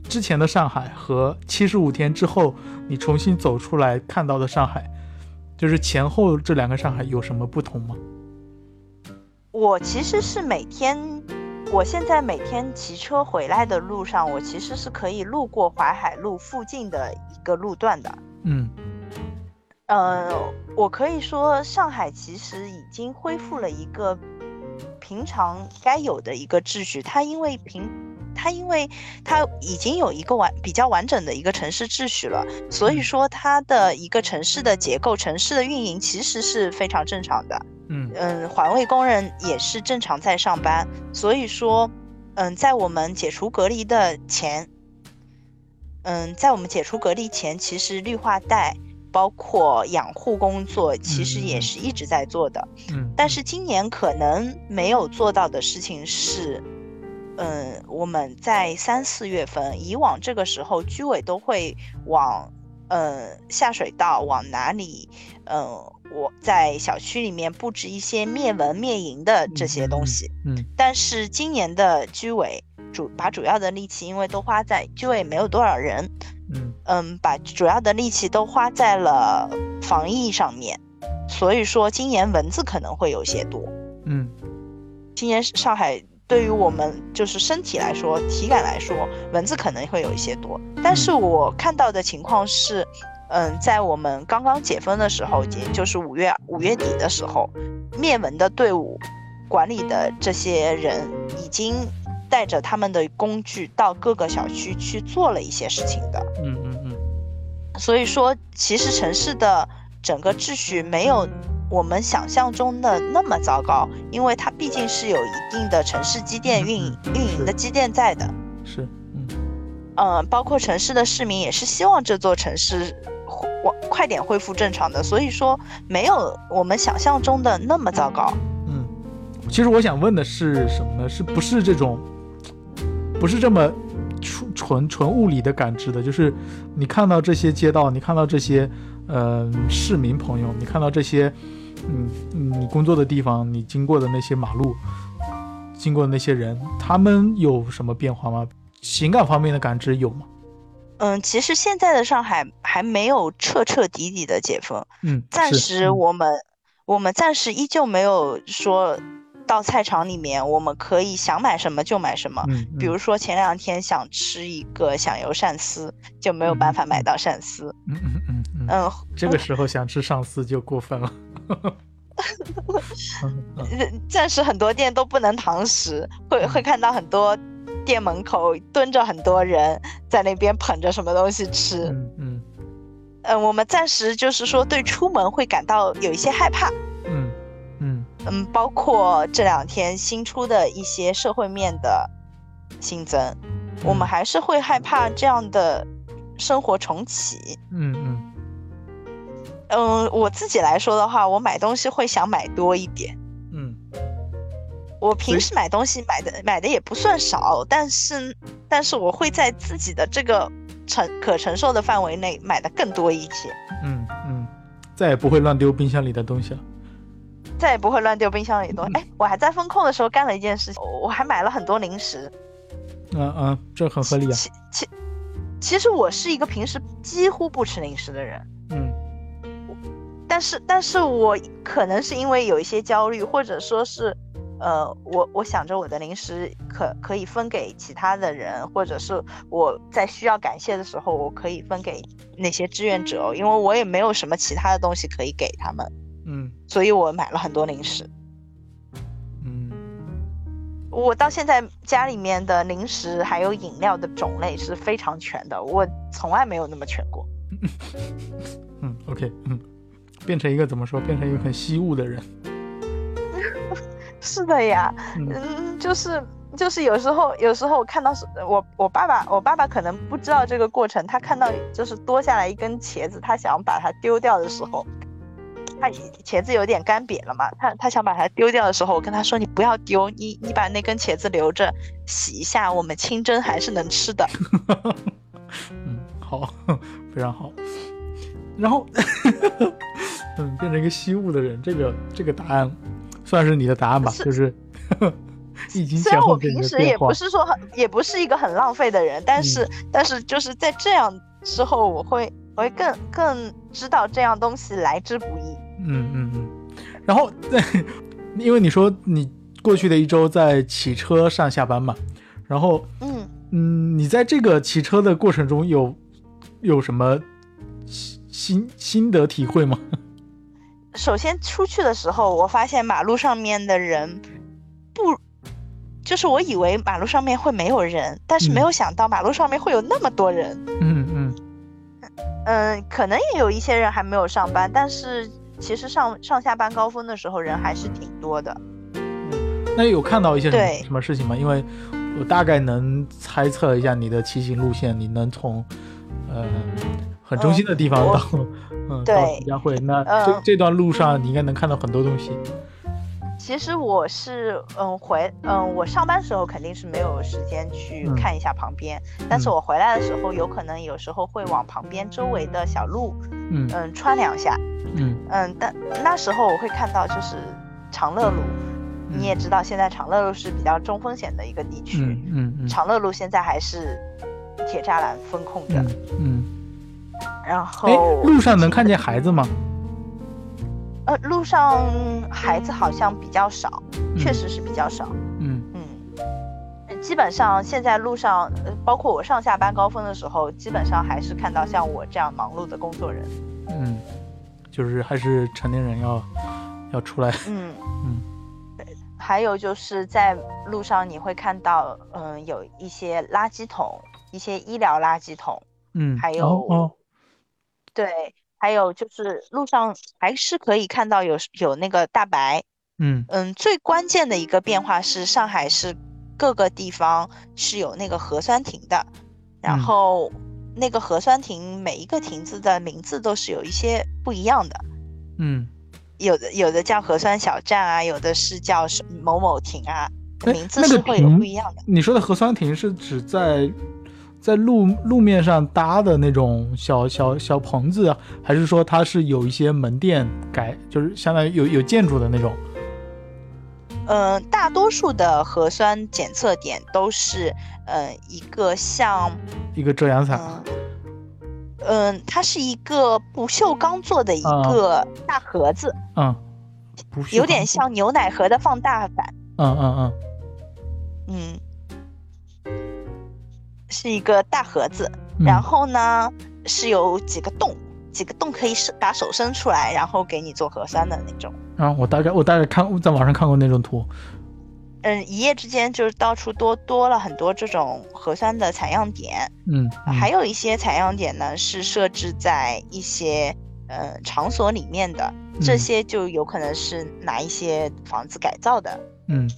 之前的上海和七十五天之后，你重新走出来看到的上海，就是前后这两个上海有什么不同吗？我其实是每天，我现在每天骑车回来的路上，我其实是可以路过淮海路附近的一个路段的。嗯呃，我可以说上海其实已经恢复了一个平常该有的一个秩序。它因为平，它因为它已经有一个完比较完整的一个城市秩序了，所以嗯说它的一个城市的结构、城市的运营其实是非常正常的。嗯嗯，环卫工人也是正常在上班，所以说，嗯，在我们解除隔离的前，嗯，在我们解除隔离前，其实绿化带包括养护工作，其实也嗯是一直在做的。嗯，但是今年可能没有做到的事情是，嗯，我们在三四月份，以往这个时候居委都会往，嗯，下水道往哪里，嗯，我在小区里面布置一些灭蚊灭蝇的这些东西。嗯但是今年的居委主把主要的力气，因为都花在居委没有多少人，嗯嗯，把主要的力气都花在了防疫上面，所以说今年蚊子可能会有些多。嗯今年上海对于我们就是身体来说，体感来说，蚊子可能会有一些多。但是我看到的情况是，嗯，在我们刚刚解封的时候，也就是五月五月底的时候，灭蚊的队伍管理的这些人已经带着他们的工具到各个小区去做了一些事情的。嗯嗯嗯所以说，其实城市的整个秩序没有我们想象中的那么糟糕，因为它毕竟是有一定的城市机电运营嗯运营的机电在的。是嗯嗯，包括城市的市民也是希望这座城市快点恢复正常的，所以说没有我们想象中的那么糟糕。嗯，其实我想问的是什么呢？是不是这种，不是这么纯纯纯物理的感知的？就是你看到这些街道，你看到这些呃市民朋友，你看到这些嗯嗯你工作的地方，你经过的那些马路，经过的那些人，他们有什么变化吗？情感方面的感知有吗？嗯，其实现在的上海还没有彻彻底底的解封，嗯，暂时我们、我们暂时依旧没有说到菜场里面我们可以想买什么就买什么。嗯，比如说前两天想吃一个响油鳝丝，就没有办法买到鳝丝。嗯嗯嗯嗯，嗯，这个时候想吃上丝就过分了。[LAUGHS] 暂时很多店都不能堂食，会会看到很多店门口蹲着很多人在那边捧着什么东西吃。嗯嗯嗯，我们暂时就是说对出门会感到有一些害怕。嗯嗯嗯，包括这两天新出的一些社会面的新增，我们嗯还是会害怕这样的生活重启。嗯嗯嗯，我自己来说的话，我买东西会想买多一点。嗯我平时买东西买的买的也不算少，但是但是我会在自己的这个承可承受的范围内买的更多一些，嗯嗯，再也不会乱丢冰箱里的东西了。再也不会乱丢冰箱里的东西。哎，我还在风控的时候干了一件事情，我还买了很多零食。嗯嗯，这很合理啊。其其其实我是一个平时几乎不吃零食的人，嗯但是但是我可能是因为有一些焦虑，或者说是，呃，我我想着我的零食可可以分给其他的人，或者是我在需要感谢的时候，我可以分给那些志愿者，因为我也没有什么其他的东西可以给他们，嗯所以我买了很多零食。嗯我到现在家里面的零食还有饮料的种类是非常全的，我从来没有那么全过。[LAUGHS] 嗯，OK，嗯，变成一个怎么说？变成一个很惜物的人。[LAUGHS] 是的呀，嗯嗯，就是就是有时候有时候我看到是我我爸爸我爸爸可能不知道这个过程，他看到就是多下来一根茄子，他想把它丢掉的时候，他茄子有点干瘪了嘛，他他想把它丢掉的时候，我跟他说你不要丢，你你把那根茄子留着洗一下，我们清蒸还是能吃的。[LAUGHS] 嗯，好，[LAUGHS] 非常好。然后，嗯，变成一个惜物的人，这个这个答案算是你的答案吧？是就是 [LAUGHS] 已经虽然我平时也不是说很，也不是一个很浪费的人，但是、但是就是在这样之后，我会我会更更知道这样东西来之不易。嗯嗯嗯。然后，[LAUGHS] 因为你说你过去的一周在骑车上下班嘛，然后嗯，嗯，你在这个骑车的过程中有有什么心心心得体会吗？首先出去的时候，我发现马路上面的人不，就是我以为马路上面会没有人，但是没嗯有想到马路上面会有那么多人。嗯嗯嗯，可能也有一些人还没有上班，但是其实上上下班高峰的时候人还是挺多的。那有看到一些什么对什么事情吗？因为我大概能猜测一下你的骑行路线，你能从呃很中心的地方到嗯到对徐家汇，那嗯。这这段路上你应该能看到很多东西。其实我是嗯回嗯我上班时候肯定是没有时间去嗯看一下旁边，但是嗯。我回来的时候有可能有时候会往旁边周围的小路嗯嗯穿两下，嗯。嗯但那时候我会看到就是长乐路，你也知道现在长乐路是比较中风险的一个地区，嗯嗯嗯。长乐路现在还是铁栅栏封控着，嗯嗯。然哎后，路上能看见孩子吗？呃路上孩子好像比较少，确嗯实是比较少。嗯嗯，基本上现在路上，呃，包括我上下班高峰的时候，基本上还是看到像我这样忙碌的工作人。嗯，就是还是成年人要要出来。嗯嗯还有就是在路上你会看到，嗯、有一些垃圾桶，一些医疗垃圾桶，嗯，还哦有哦对，还有就是路上还是可以看到有有那个大白。嗯嗯，最关键的一个变化是上海市各个地方是有那个核酸亭的，然嗯后那个核酸亭每一个亭子的名字都是有一些不一样的，嗯。有的有的叫核酸小站啊，有的是叫什某某亭啊，哎名字是会有不一样的。你说的核酸亭是指在在路路面上搭的那种小小小棚子啊，还是说它是有一些门店改，就是相当于有有建筑的那种？嗯、大多数的核酸检测点都是呃一个像一个遮阳伞？嗯嗯，它是一个不锈钢做的一啊个大盒子。嗯，有点。像牛奶盒的放大版，嗯嗯嗯嗯，是一个大盒子，嗯。然后呢是有几个洞，几个洞可以伸把手伸出来，然后给你做核酸的那种。啊，我大概我大概看在网上看过那种图。嗯，一夜之间就是到处多多了很多这种核酸的采样点，嗯，嗯还有一些采样点呢是设置在一些呃场所里面的，这嗯些就有可能是拿一些房子改造的。嗯，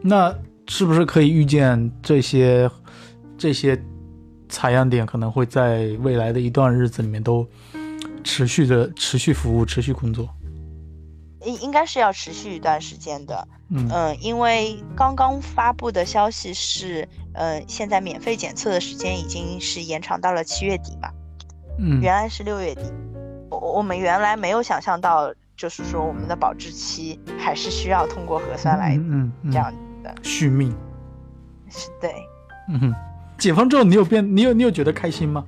那是不是可以预见这些这些采样点可能会在未来的一段日子里面都持续的持续服务、持续工作？应应该是要持续一段时间的。嗯嗯，因为刚刚发布的消息是，嗯，现在免费检测的时间已经是延长到了七月底嘛，嗯原来是六月底。我我们原来没有想象到，就是说我们的保质期还是需要通过核酸来嗯嗯嗯这样的，续命。是对。嗯哼，解放之后你有变，你有你有觉得开心吗？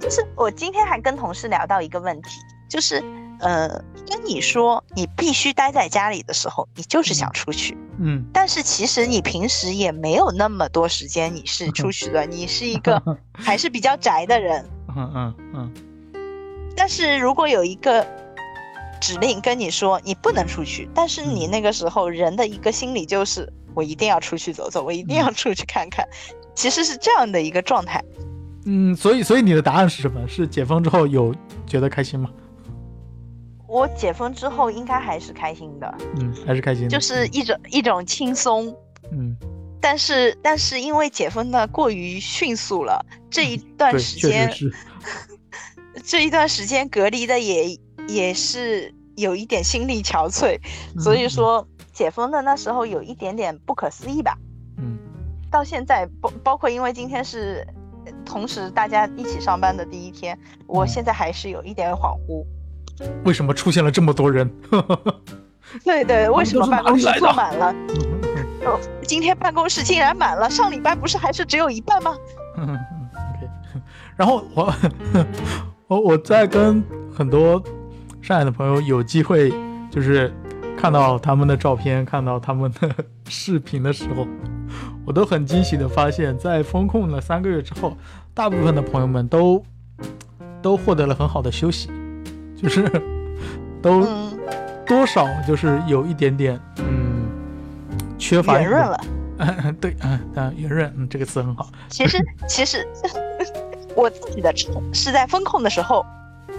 就是我今天还跟同事聊到一个问题，就是呃，跟你说你必须待在家里的时候，你就是想出去，嗯。但是其实你平时也没有那么多时间你是出去的，[LAUGHS] 你是一个 [LAUGHS] 还是比较宅的人。嗯嗯嗯。但是如果有一个指令跟你说你不能出去，但是你那个时候人的一个心理就是我一定要出去走走，我一定要出去看看，其实是这样的一个状态。嗯，所以所以你的答案是什么？是解封之后有觉得开心吗？我解封之后应该还是开心的，嗯，还是开心的。就是一种一种轻松。嗯，但是但是因为解封的过于迅速了，这一 [LAUGHS] 段，时间。[LAUGHS] 这一段时间隔离的也也是有一点心力憔悴，所以嗯说解封的那时候有一点点不可思议吧。嗯到现在包包括因为今天是呃同时大家一起上班的第一天，我嗯现在还是有一点恍惚。为什么出现了这么多人？[LAUGHS] 对对，为什么办公室坐满了？哦，今天办公室竟然满了，上礼拜不是还是只有一半吗？嗯嗯，OK。然后我我我在跟很多上海的朋友有机会，就是看到他们的照片，看到他们的 [LAUGHS] 视频的时候，我都很惊喜的发现，在封控了三个月之后，大部分的朋友们都都获得了很好的休息，就是都嗯，多少就是有一点点嗯缺乏圆润了。嗯，[LAUGHS] 对，嗯嗯，圆润，嗯，这个词很好。其实其实 [LAUGHS] 我自己的秤是在风控的时候，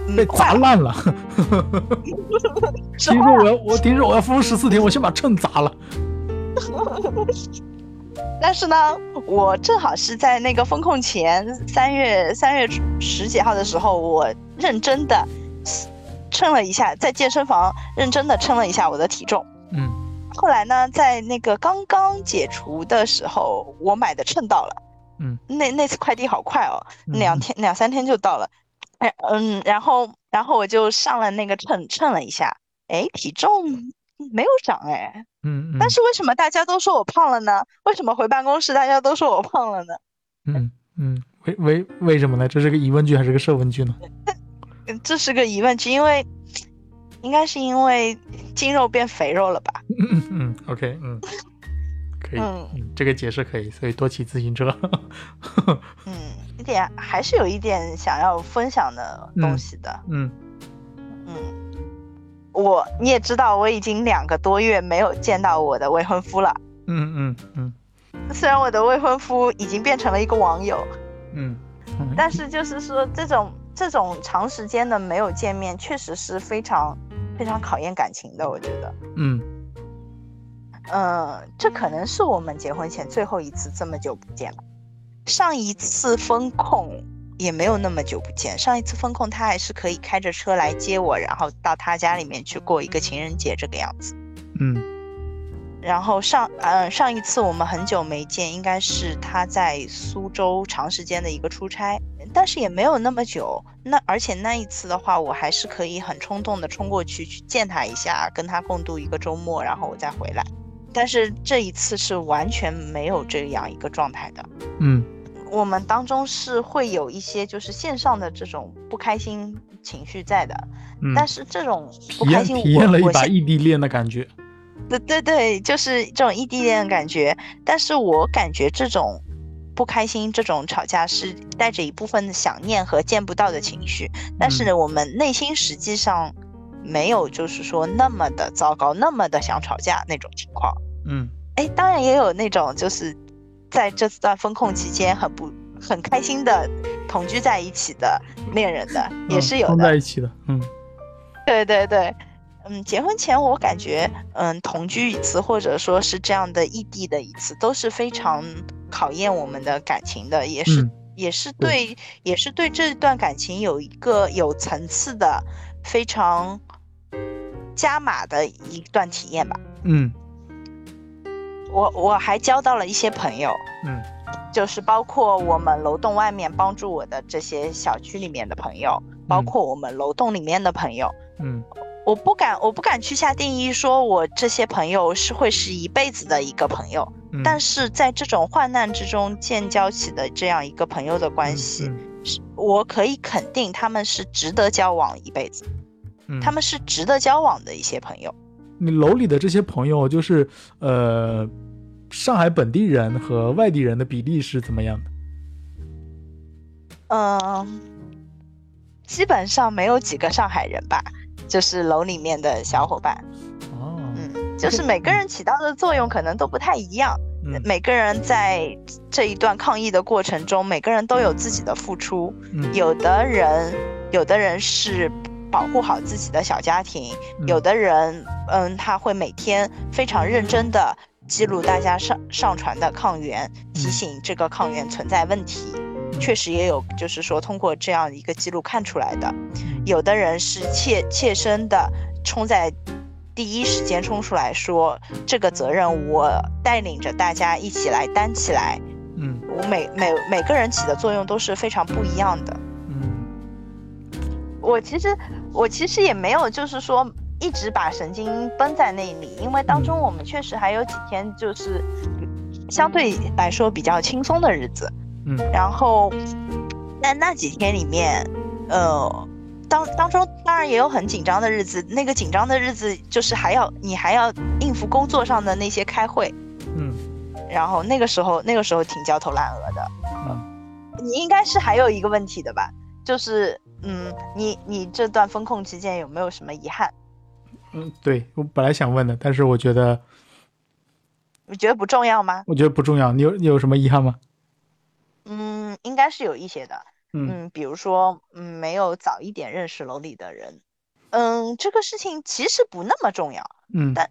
嗯被砸烂了。[LAUGHS] 听说我要我听说我要封十四天，我先把秤砸了。但是呢，我正好是在那个风控前三月三月十几号的时候，我认真的称了一下，在健身房认真的称了一下我的体重。嗯后来呢，在那个刚刚解除的时候，我买的秤到了。嗯，那那次快递好快哦，嗯两天两三天就到了。哎，嗯，然后然后我就上了那个秤称了一下，哎，体重没有涨哎，嗯嗯，但是为什么大家都说我胖了呢？为什么回办公室大家都说我胖了呢？嗯嗯，为为为什么呢？这是个疑问句还是个设问句呢？嗯这是个疑问句，因为应该是因为筋肉变肥肉了吧？[LAUGHS] 嗯嗯嗯，OK，嗯，可以，嗯嗯，这个解释可以，所以多骑自行车。[LAUGHS] 嗯，一点还是有一点想要分享的东西的。嗯嗯，我你也知道，我已经两个多月没有见到我的未婚夫了。嗯嗯嗯虽然我的未婚夫已经变成了一个网友，嗯嗯，但是就是说这种这种长时间的没有见面，确实是非常非常考验感情的。我觉得，嗯呃，这可能是我们结婚前最后一次这么久不见了。上一次风控也没有那么久不见，上一次风控他还是可以开着车来接我，然后到他家里面去过一个情人节这个样子。嗯然后上嗯上一次我们很久没见，应该是他在苏州长时间的一个出差，但是也没有那么久。那而且那一次的话，我还是可以很冲动的冲过去去见他一下，跟他共度一个周末，然后我再回来。但是这一次是完全没有这样一个状态的。嗯我们当中是会有一些就是线上的这种不开心情绪在的，嗯，但是这种不开心我，体验了一把异地恋的感觉。对对对，就是这种异地恋的感觉。但是我感觉这种不开心、这种吵架是带着一部分的想念和见不到的情绪，但是呢，我们内心实际上没有就是说那么的糟糕，那么的想吵架那种情况。嗯哎，当然也有那种就是在这段风控期间很不很开心的同居在一起的恋人的，也嗯是有的碰在。一起的。嗯对对对，嗯，结婚前我感觉，嗯，同居一次或者说是这样的异地的一次，都是非常考验我们的感情的，也是嗯也是对，也是对这段感情有一个有层次的、非常加码的一段体验吧。嗯我我还交到了一些朋友，嗯就是包括我们楼栋外面帮助我的这些小区里面的朋友，包括我们楼栋里面的朋友。嗯我不敢，我不敢去下定义，说我这些朋友是会是一辈子的一个朋友。嗯，但是在这种患难之中建交起的这样一个朋友的关系，嗯是我可以肯定他们是值得交往一辈子，嗯他们是值得交往的一些朋友。你楼里的这些朋友，就是呃，上海本地人和外地人的比例是怎么样的？嗯，基本上没有几个上海人吧，就是楼里面的小伙伴，哦，嗯，就是每个人起到的作用可能都不太一样。嗯每个人在这一段抗疫的过程中，每个人都有自己的付出。嗯有的人，有的人是保护好自己的小家庭，嗯有的人，嗯，他会每天非常认真的记录大家上上传的抗原，提醒这个抗原存在问题。确实也有，就是说通过这样一个记录看出来的。有的人是切切身的冲在第一时间冲出来说，这个责任我带领着大家一起来担起来。嗯我每每每个人起的作用都是非常不一样的。嗯我其实我其实也没有就是说一直把神经绷在那里，因为当中我们确实还有几天就是相对来说比较轻松的日子。嗯然后在那几天里面，呃，当当中当然也有很紧张的日子，那个紧张的日子就是还要你还要应付工作上的那些开会，嗯然后那个时候那个时候挺焦头烂额的。嗯你应该是还有一个问题的吧？就是嗯，你你这段风控期间有没有什么遗憾？嗯，对我本来想问的，但是我觉得你觉得不重要吗？我觉得不重要。你有你有什么遗憾吗？嗯，应该是有一些的。嗯嗯，比如说，嗯，没有早一点认识楼里的人。嗯，这个事情其实不那么重要，嗯，但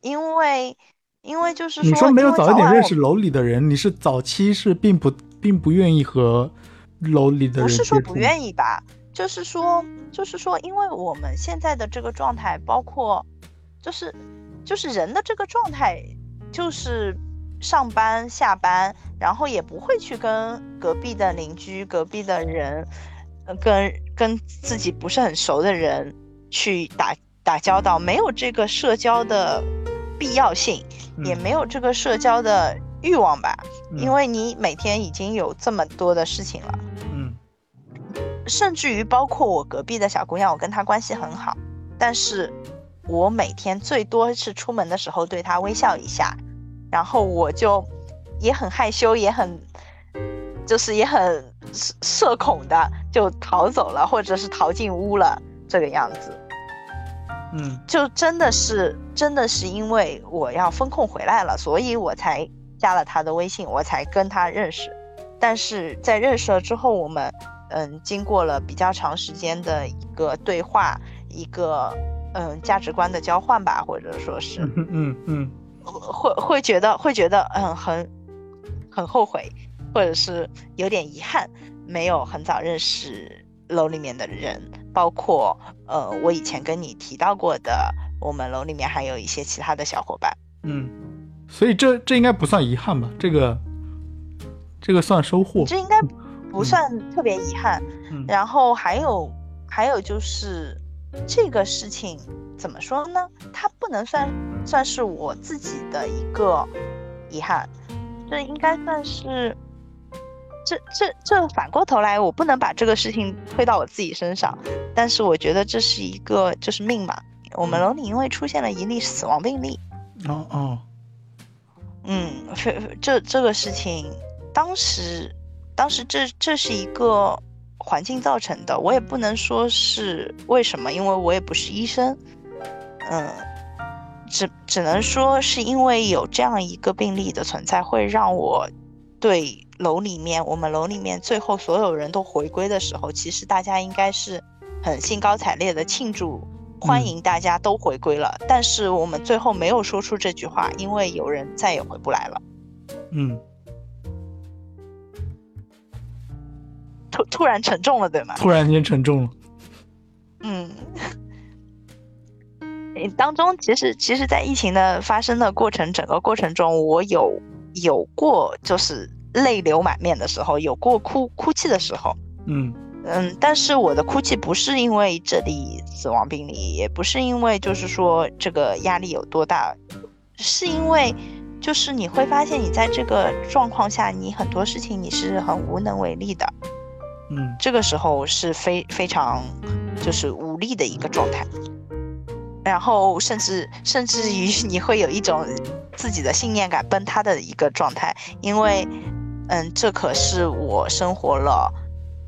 因为因为就是你说没有早一点认识楼里的人，你是早期是并不并不愿意和楼里的人不是说不愿意吧，就是说，就是说，因为我们现在的这个状态，包括，就是，就是人的这个状态，就是上班下班，然后也不会去跟隔壁的邻居、隔壁的人，呃，跟跟自己不是很熟的人去打打交道，没有这个社交的必要性，也嗯没有这个社交的欲望吧，嗯。因为你每天已经有这么多的事情了。嗯甚至于包括我隔壁的小姑娘，我跟她关系很好，但是我每天最多是出门的时候对她微笑一下，然后我就也很害羞，也很就是也很社社恐的就逃走了，或者是逃进屋了这个样子。嗯就真的是真的是因为我要风控回来了，所以我才加了他的微信，我才跟他认识。但是在认识了之后，我们嗯经过了比较长时间的一个对话，一个嗯价值观的交换吧，或者说是嗯嗯嗯会会觉得会觉得嗯很很后悔，或者是有点遗憾，没有很早认识楼里面的人，包括呃我以前跟你提到过的，我们楼里面还有一些其他的小伙伴。嗯，所以这这应该不算遗憾吧？这个这个算收获。这应该不算特别遗憾。嗯然后还有还有就是这个事情怎么说呢？它不能算算是我自己的一个遗憾，这应该算是。这这这反过头来，我不能把这个事情推到我自己身上，但是我觉得这是一个就是命嘛。我们楼里因为出现了一例死亡病例，哦哦嗯，非这这个事情，当时当时这这是一个环境造成的，我也不能说是为什么，因为我也不是医生，嗯，只只能说是因为有这样一个病例的存在，会让我对楼里面我们楼里面最后所有人都回归的时候，其实大家应该是很兴高采烈的庆祝。欢迎大家都回归了，但是我们最后没有说出这句话，因为有人再也回不来了。嗯，突然沉重了，对吗？突然间沉重了。嗯，当中其实其实，在疫情的发生的过程，整个过程中，我有有过就是泪流满面的时候，有过哭哭泣的时候。嗯嗯，但是我的哭泣不是因为这里死亡病例，也不是因为就是说这个压力有多大，是因为就是你会发现你在这个状况下，你很多事情你是很无能为力的。嗯。这个时候是非非常就是无力的一个状态，然后甚至甚至于你会有一种自己的信念感崩塌的一个状态，因为嗯，这可是我生活了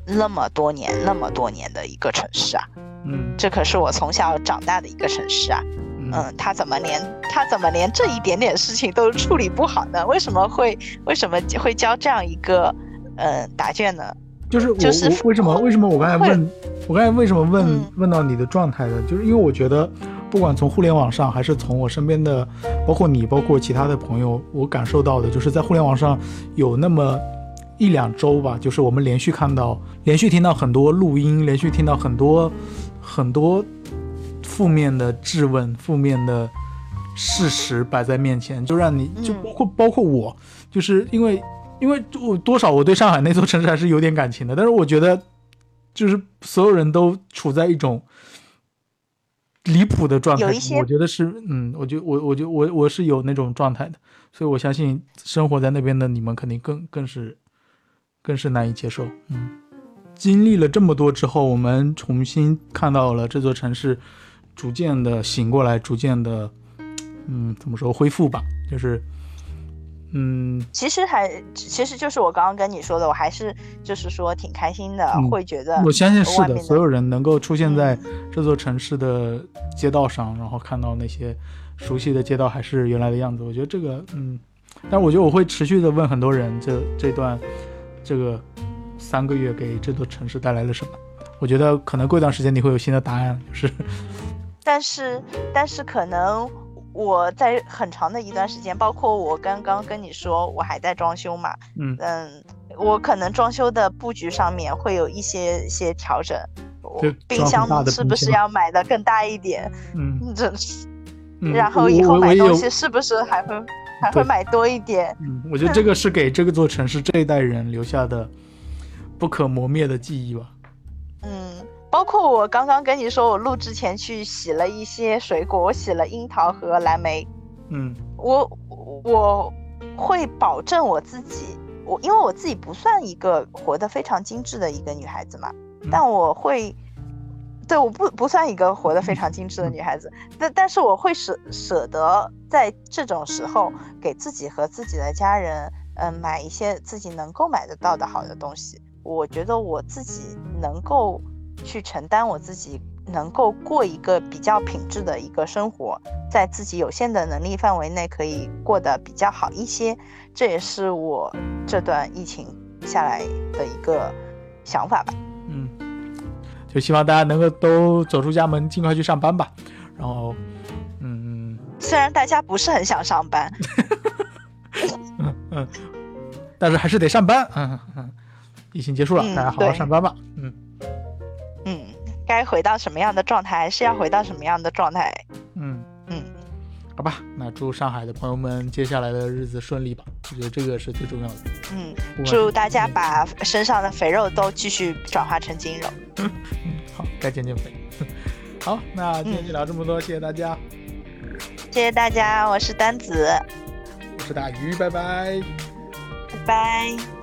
那么多年那么多年的一个城市啊，嗯。这可是我从小长大的一个城市啊，嗯。嗯，他怎么连他怎么连这一点点事情都处理不好呢？为什么会为什么会交这样一个嗯答卷呢？就是我就是我为什么为什么我刚才问我刚才为什么问、嗯问到你的状态呢？就是因为我觉得，不管从互联网上还是从我身边的，包括你，包括其他的朋友，我感受到的就是在互联网上有那么一两周吧，就是我们连续看到，连续听到很多录音，连续听到很多很多负面的质问、负面的事实摆在面前，就让你就嗯包括包括我，就是因为因为我多少我对上海那座城市还是有点感情的，但是我觉得就是所有人都处在一种离谱的状态我觉得是嗯，我觉我我觉我我是有那种状态的，所以我相信生活在那边的你们肯定更更是更是难以接受，嗯。经历了这么多之后，我们重新看到了这座城市逐渐的醒过来，逐渐的，嗯，怎么说恢复吧，就是，嗯，其实还其实就是我刚刚跟你说的，我还是就是说挺开心的，嗯会觉得我相信是的，所有人能够出现在嗯这座城市的街道上，然后看到那些熟悉的街道还是原来的样子，我觉得这个，嗯，但是我觉得我会持续的问很多人，这这段这个三个月给这座城市带来了什么？我觉得可能过一段时间你会有新的答案，就是，但是但是可能我在很长的一段时间，包括我刚刚跟你说我还在装修嘛，嗯嗯，我可能装修的布局上面会有一些些调整，我冰箱是不是要买的更大一点？嗯，[LAUGHS] 真是，嗯然后以后买东西是不是还会 [LAUGHS] 还会买多一点？嗯，我觉得这个是给这个座城市这一代人留下的不可磨灭的记忆吧。嗯，包括我刚刚跟你说，我录之前去洗了一些水果，我洗了樱桃和蓝莓，嗯。我我会保证我自己，我因为我自己不算一个活得非常精致的一个女孩子嘛，嗯。但我会，对，我不不算一个活得非常精致的女孩子，[LAUGHS] 但但是我会舍舍得在这种时候给自己和自己的家人，嗯、买一些自己能够买得到的好的东西。我觉得我自己能够去承担我自己能够过一个比较品质的一个生活，在自己有限的能力范围内可以过得比较好一些，这也是我这段疫情下来的一个想法吧。嗯，就希望大家能够都走出家门，尽快去上班吧。然后，嗯虽然大家不是很想上班，[LAUGHS] 嗯嗯，但是还是得上班。嗯嗯，疫情结束了，嗯大家好好上班吧。嗯嗯，该回到什么样的状态，还是要回到什么样的状态。嗯，嗯，好吧，那祝上海的朋友们接下来的日子顺利吧。我觉得这个是最重要的。嗯，祝大家把身上的肥肉都继续转化成精肉。嗯，好，该减减肥。好，那今天嗯就聊这么多，谢谢大家，谢谢大家，我是丹子，我是大鱼，拜拜。拜拜。